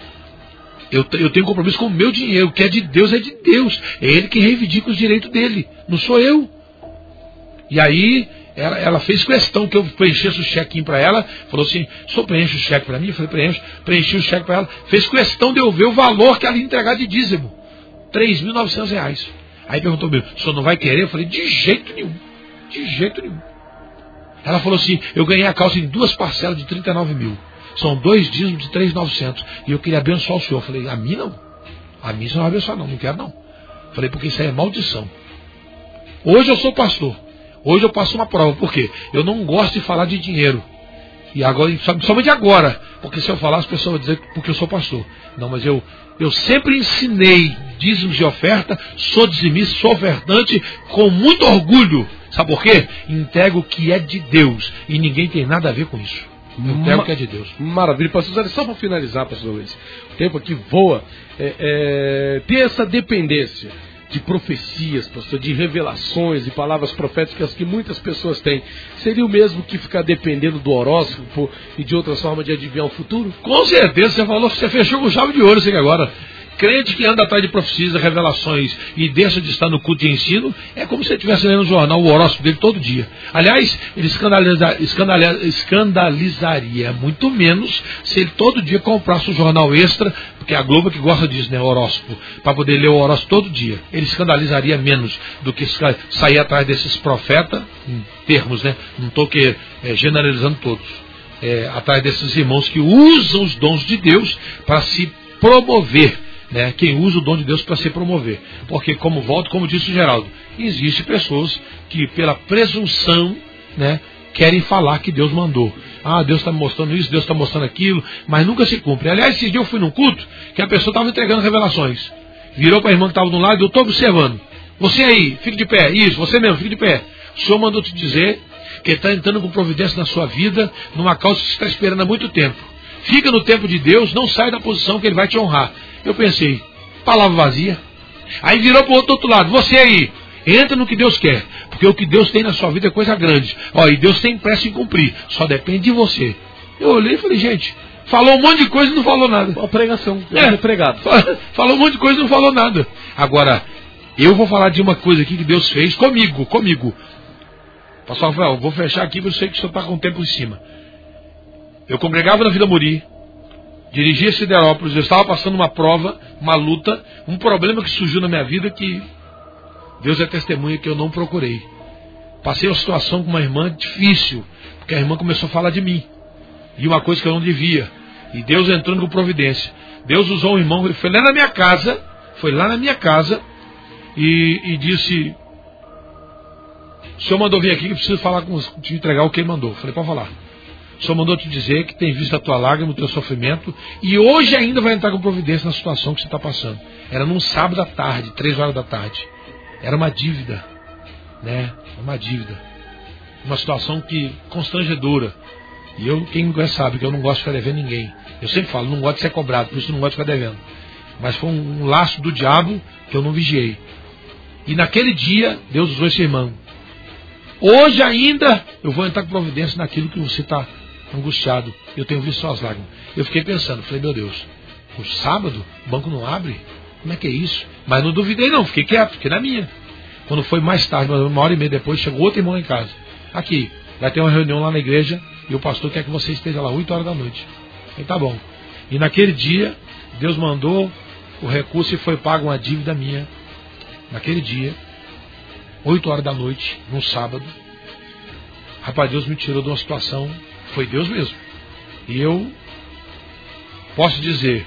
Eu, eu tenho compromisso com o meu dinheiro. O que é de Deus é de Deus. É Ele que reivindica os direitos dele. Não sou eu. E aí ela, ela, fez questão que eu preenchesse o chequinho para ela. Falou assim: só preenche o cheque para mim? Eu falei: preenche. Preenchi o cheque para ela. Fez questão de eu ver o valor que ela ia entregar de dízimo: R$ 3.900. Aí perguntou: meu, o senhor não vai querer? Eu falei: de jeito nenhum. De jeito nenhum. Ela falou assim: eu ganhei a calça em duas parcelas de 39 mil. São dois dízimos de 3,900. E eu queria abençoar o senhor. Eu falei, a mim não. A mim você não vai abençoar, não. Não quero, não. Eu falei, porque isso aí é maldição. Hoje eu sou pastor. Hoje eu passo uma prova. Por quê? Eu não gosto de falar de dinheiro. E agora, somente agora. Porque se eu falar, as pessoas vão dizer porque eu sou pastor. Não, mas eu, eu sempre ensinei dízimos de oferta, sou dizimista, sou ofertante, com muito orgulho. Sabe por quê? Entrego o que é de Deus. E ninguém tem nada a ver com isso. O tempo que é de Deus. Maravilha. Pastor Zé, só para finalizar, pastor Luiz, o tempo aqui voa. É, é, ter essa dependência de profecias, pastor, de revelações e palavras proféticas que muitas pessoas têm, seria o mesmo que ficar dependendo do horóscopo e de outras formas de adivinhar o futuro? Com certeza, você falou, você fechou com chave de ouro, sei que agora. Crente que anda atrás de profecias, revelações e deixa de estar no culto de ensino, é como se ele estivesse lendo o jornal, o horóscopo dele todo dia. Aliás, ele escandaliza, escandaliza, escandalizaria muito menos se ele todo dia comprasse um jornal extra, porque a Globo que gosta disso, né? Horóscopo, para poder ler o horóscopo todo dia. Ele escandalizaria menos do que sair atrás desses profetas, em termos, né? Não estou é, generalizando todos. É, atrás desses irmãos que usam os dons de Deus para se promover né, quem usa o dom de Deus para se promover. Porque, como volto, como disse o Geraldo, existem pessoas que, pela presunção, né, querem falar que Deus mandou. Ah, Deus está mostrando isso, Deus está mostrando aquilo, mas nunca se cumpre. Aliás, esse dia eu fui num culto que a pessoa estava entregando revelações. Virou para a irmã que estava do lado e eu estou observando. Você aí, fique de pé. Isso, você mesmo, fique de pé. O Senhor mandou te dizer que está entrando com providência na sua vida, numa causa que você está esperando há muito tempo. Fica no tempo de Deus, não sai da posição que Ele vai te honrar. Eu pensei, palavra vazia. Aí virou para o outro, outro lado, você aí, entra no que Deus quer, porque o que Deus tem na sua vida é coisa grande. Ó, e Deus tem pressa em cumprir, só depende de você. Eu olhei e falei, gente, falou um monte de coisa e não falou nada. A pregação, é, pregado. Falou um monte de coisa e não falou nada. Agora, eu vou falar de uma coisa aqui que Deus fez comigo, comigo. Pastor Rafael, vou fechar aqui, porque eu sei que o senhor está com o tempo em cima. Eu congregava na Vila Muri, Dirigi Siderópolis, eu estava passando uma prova, uma luta, um problema que surgiu na minha vida que Deus é testemunha que eu não procurei. Passei uma situação com uma irmã difícil, porque a irmã começou a falar de mim. E uma coisa que eu não devia. E Deus entrando com providência. Deus usou um irmão, foi lá na minha casa, foi lá na minha casa e, e disse: O senhor mandou vir aqui que preciso falar com te entregar o que ele mandou. falei, pode falar. Senhor mandou te dizer que tem visto a tua lágrima, o teu sofrimento, e hoje ainda vai entrar com providência na situação que você está passando. Era num sábado à tarde, três horas da tarde. Era uma dívida, né? Uma dívida. Uma situação que constrangedora. E eu, quem me conhece sabe que eu não gosto de ficar devendo ninguém. Eu sempre falo, não gosto de ser cobrado, por isso não gosto de ficar devendo. Mas foi um laço do diabo que eu não vigiei. E naquele dia, Deus usou esse irmão. Hoje ainda eu vou entrar com providência naquilo que você está angustiado. Eu tenho visto suas lágrimas. Eu fiquei pensando, falei, meu Deus, o sábado o banco não abre? Como é que é isso? Mas não duvidei não, fiquei quieto, fiquei na minha. Quando foi mais tarde, uma hora e meia depois, chegou outro irmão em casa. Aqui, vai ter uma reunião lá na igreja e o pastor quer que você esteja lá 8 horas da noite. E tá bom. E naquele dia, Deus mandou o recurso e foi pago uma dívida minha. Naquele dia, 8 horas da noite, num sábado. Rapaz, Deus me tirou de uma situação foi Deus mesmo. E eu posso dizer,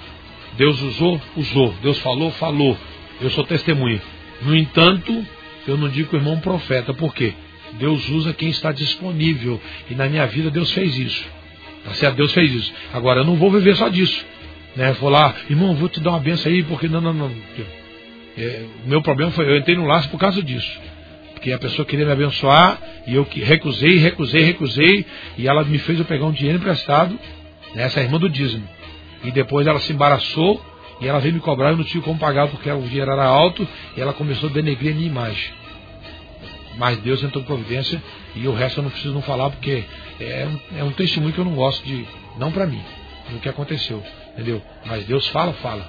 Deus usou, usou. Deus falou, falou. Eu sou testemunha. No entanto, eu não digo irmão profeta. Por quê? Deus usa quem está disponível. E na minha vida Deus fez isso. Tá certo? Deus fez isso. Agora, eu não vou viver só disso. Né? Vou lá, irmão, vou te dar uma benção aí, porque não, não, não. É, meu problema foi, eu entrei no laço por causa disso. Porque a pessoa queria me abençoar e eu recusei, recusei, recusei. E ela me fez eu pegar um dinheiro emprestado, né, essa irmã do dízimo. E depois ela se embaraçou e ela veio me cobrar e eu não tinha como pagar porque o dinheiro era alto e ela começou a denegrir a minha imagem. Mas Deus entrou em providência e o resto eu não preciso não falar porque é um, é um testemunho que eu não gosto de. Não para mim, no que aconteceu, entendeu? Mas Deus fala, fala.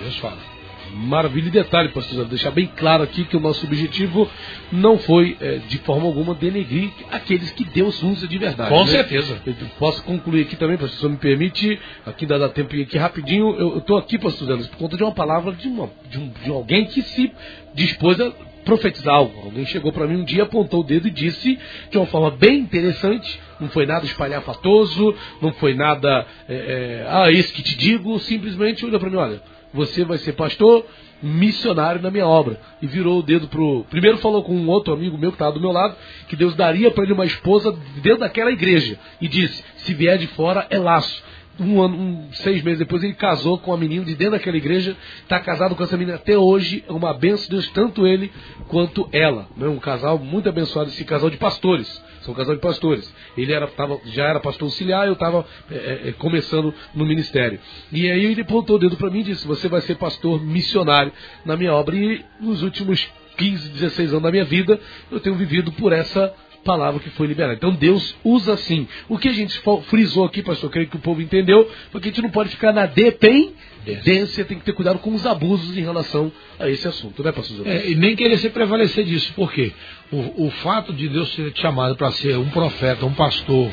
Deus fala. Maravilha e detalhe, pastor, deixar bem claro aqui que o nosso objetivo não foi, é, de forma alguma, denegrir aqueles que Deus usa de verdade. Com né? certeza. Eu posso concluir aqui também, pastor, se me permite, aqui dá, dá tempo aqui rapidinho. Eu estou aqui, pastor Zé, por conta de uma palavra de, uma, de, um, de alguém que se dispôs a profetizar algo. Alguém chegou para mim um dia, apontou o dedo e disse de uma forma bem interessante, não foi nada espalhafatoso, não foi nada, é, é, ah, esse que te digo, simplesmente olhou para mim, olha você vai ser pastor missionário na minha obra. E virou o dedo pro. Primeiro falou com um outro amigo meu que estava do meu lado, que Deus daria para ele uma esposa dentro daquela igreja. E disse: se vier de fora, é laço. Um ano, um, seis meses depois, ele casou com uma menina de dentro daquela igreja, está casado com essa menina até hoje, é uma benção de Deus, tanto ele quanto ela. É um casal muito abençoado, esse casal de pastores. São casal de pastores. Ele era, tava, já era pastor auxiliar, eu estava é, é, é, começando no ministério. E aí ele apontou o dedo para mim e disse: Você vai ser pastor missionário na minha obra. E nos últimos 15, 16 anos da minha vida, eu tenho vivido por essa palavra que foi liberada. Então Deus usa assim. O que a gente frisou aqui, pastor, creio que o povo entendeu, porque a gente não pode ficar na dependência, tem que ter cuidado com os abusos em relação a esse assunto, né, pastor? É, e nem querer se prevalecer disso, porque o, o fato de Deus te chamado para ser um profeta, um pastor,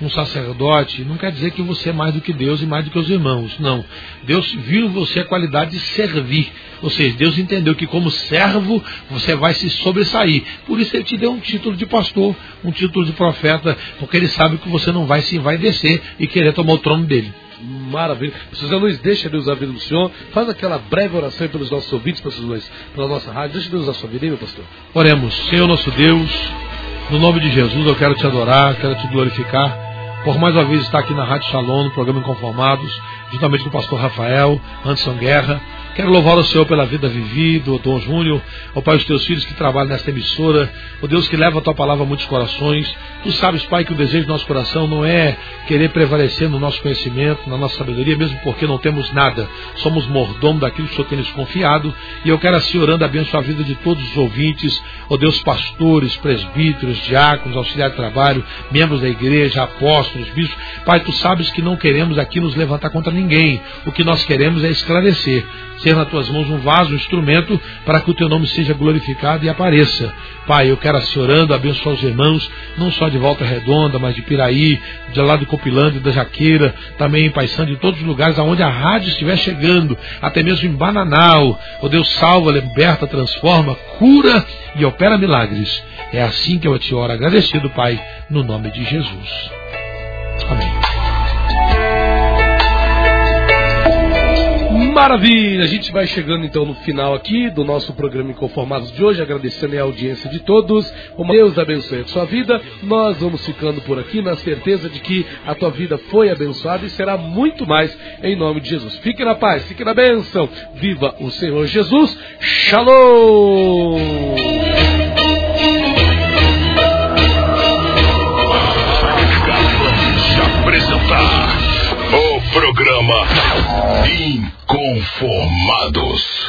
um sacerdote, não quer dizer que você é mais do que Deus e mais do que os irmãos. Não. Deus viu você a qualidade de servir. Ou seja, Deus entendeu que como servo você vai se sobressair. Por isso ele te deu um título de pastor, um título de profeta, porque ele sabe que você não vai se vai descer e querer tomar o trono dele. Maravilha. Pastor Luiz, deixa Deus a vida do Senhor. Faz aquela breve oração pelos nossos ouvintes, Pastor Luiz, pela nossa rádio. Deixa Deus a sua vida aí, meu pastor. Oremos. Senhor nosso Deus, no nome de Jesus eu quero te adorar, quero te glorificar por mais uma vez estar aqui na Rádio Shalom, no programa Inconformados, juntamente com o pastor Rafael, Anderson Guerra. Quero louvar o Senhor pela vida vivida, o Dom Júnior, o Pai dos teus filhos que trabalham nesta emissora, o Deus que leva a tua palavra a muitos corações. Tu sabes, Pai, que o desejo do nosso coração não é querer prevalecer no nosso conhecimento, na nossa sabedoria, mesmo porque não temos nada. Somos mordomo daquilo que o Senhor tem nos confiado. E eu quero assim orando abençoar a vida de todos os ouvintes, ó Deus, pastores, presbíteros, diáconos, auxiliares de trabalho, membros da igreja, apóstolos, bispos. Pai, tu sabes que não queremos aqui nos levantar contra ninguém. O que nós queremos é esclarecer ser nas tuas mãos um vaso, um instrumento, para que o teu nome seja glorificado e apareça. Pai, eu quero assim orando, abençoar os irmãos, não só de Volta Redonda, mas de Piraí, de lá do Copilândia, da Jaqueira, também em Paissandu, em todos os lugares aonde a rádio estiver chegando, até mesmo em Bananal. O Deus salva, liberta, transforma, cura e opera milagres. É assim que eu te oro, agradecido, Pai, no nome de Jesus. Amém. Maravilha! A gente vai chegando então no final aqui do nosso programa Inconformados de hoje, agradecendo a audiência de todos. O Deus abençoe a sua vida. Nós vamos ficando por aqui na certeza de que a tua vida foi abençoada e será muito mais em nome de Jesus. Fique na paz, fique na bênção. Viva o Senhor Jesus. Shalom! programa Inconformados.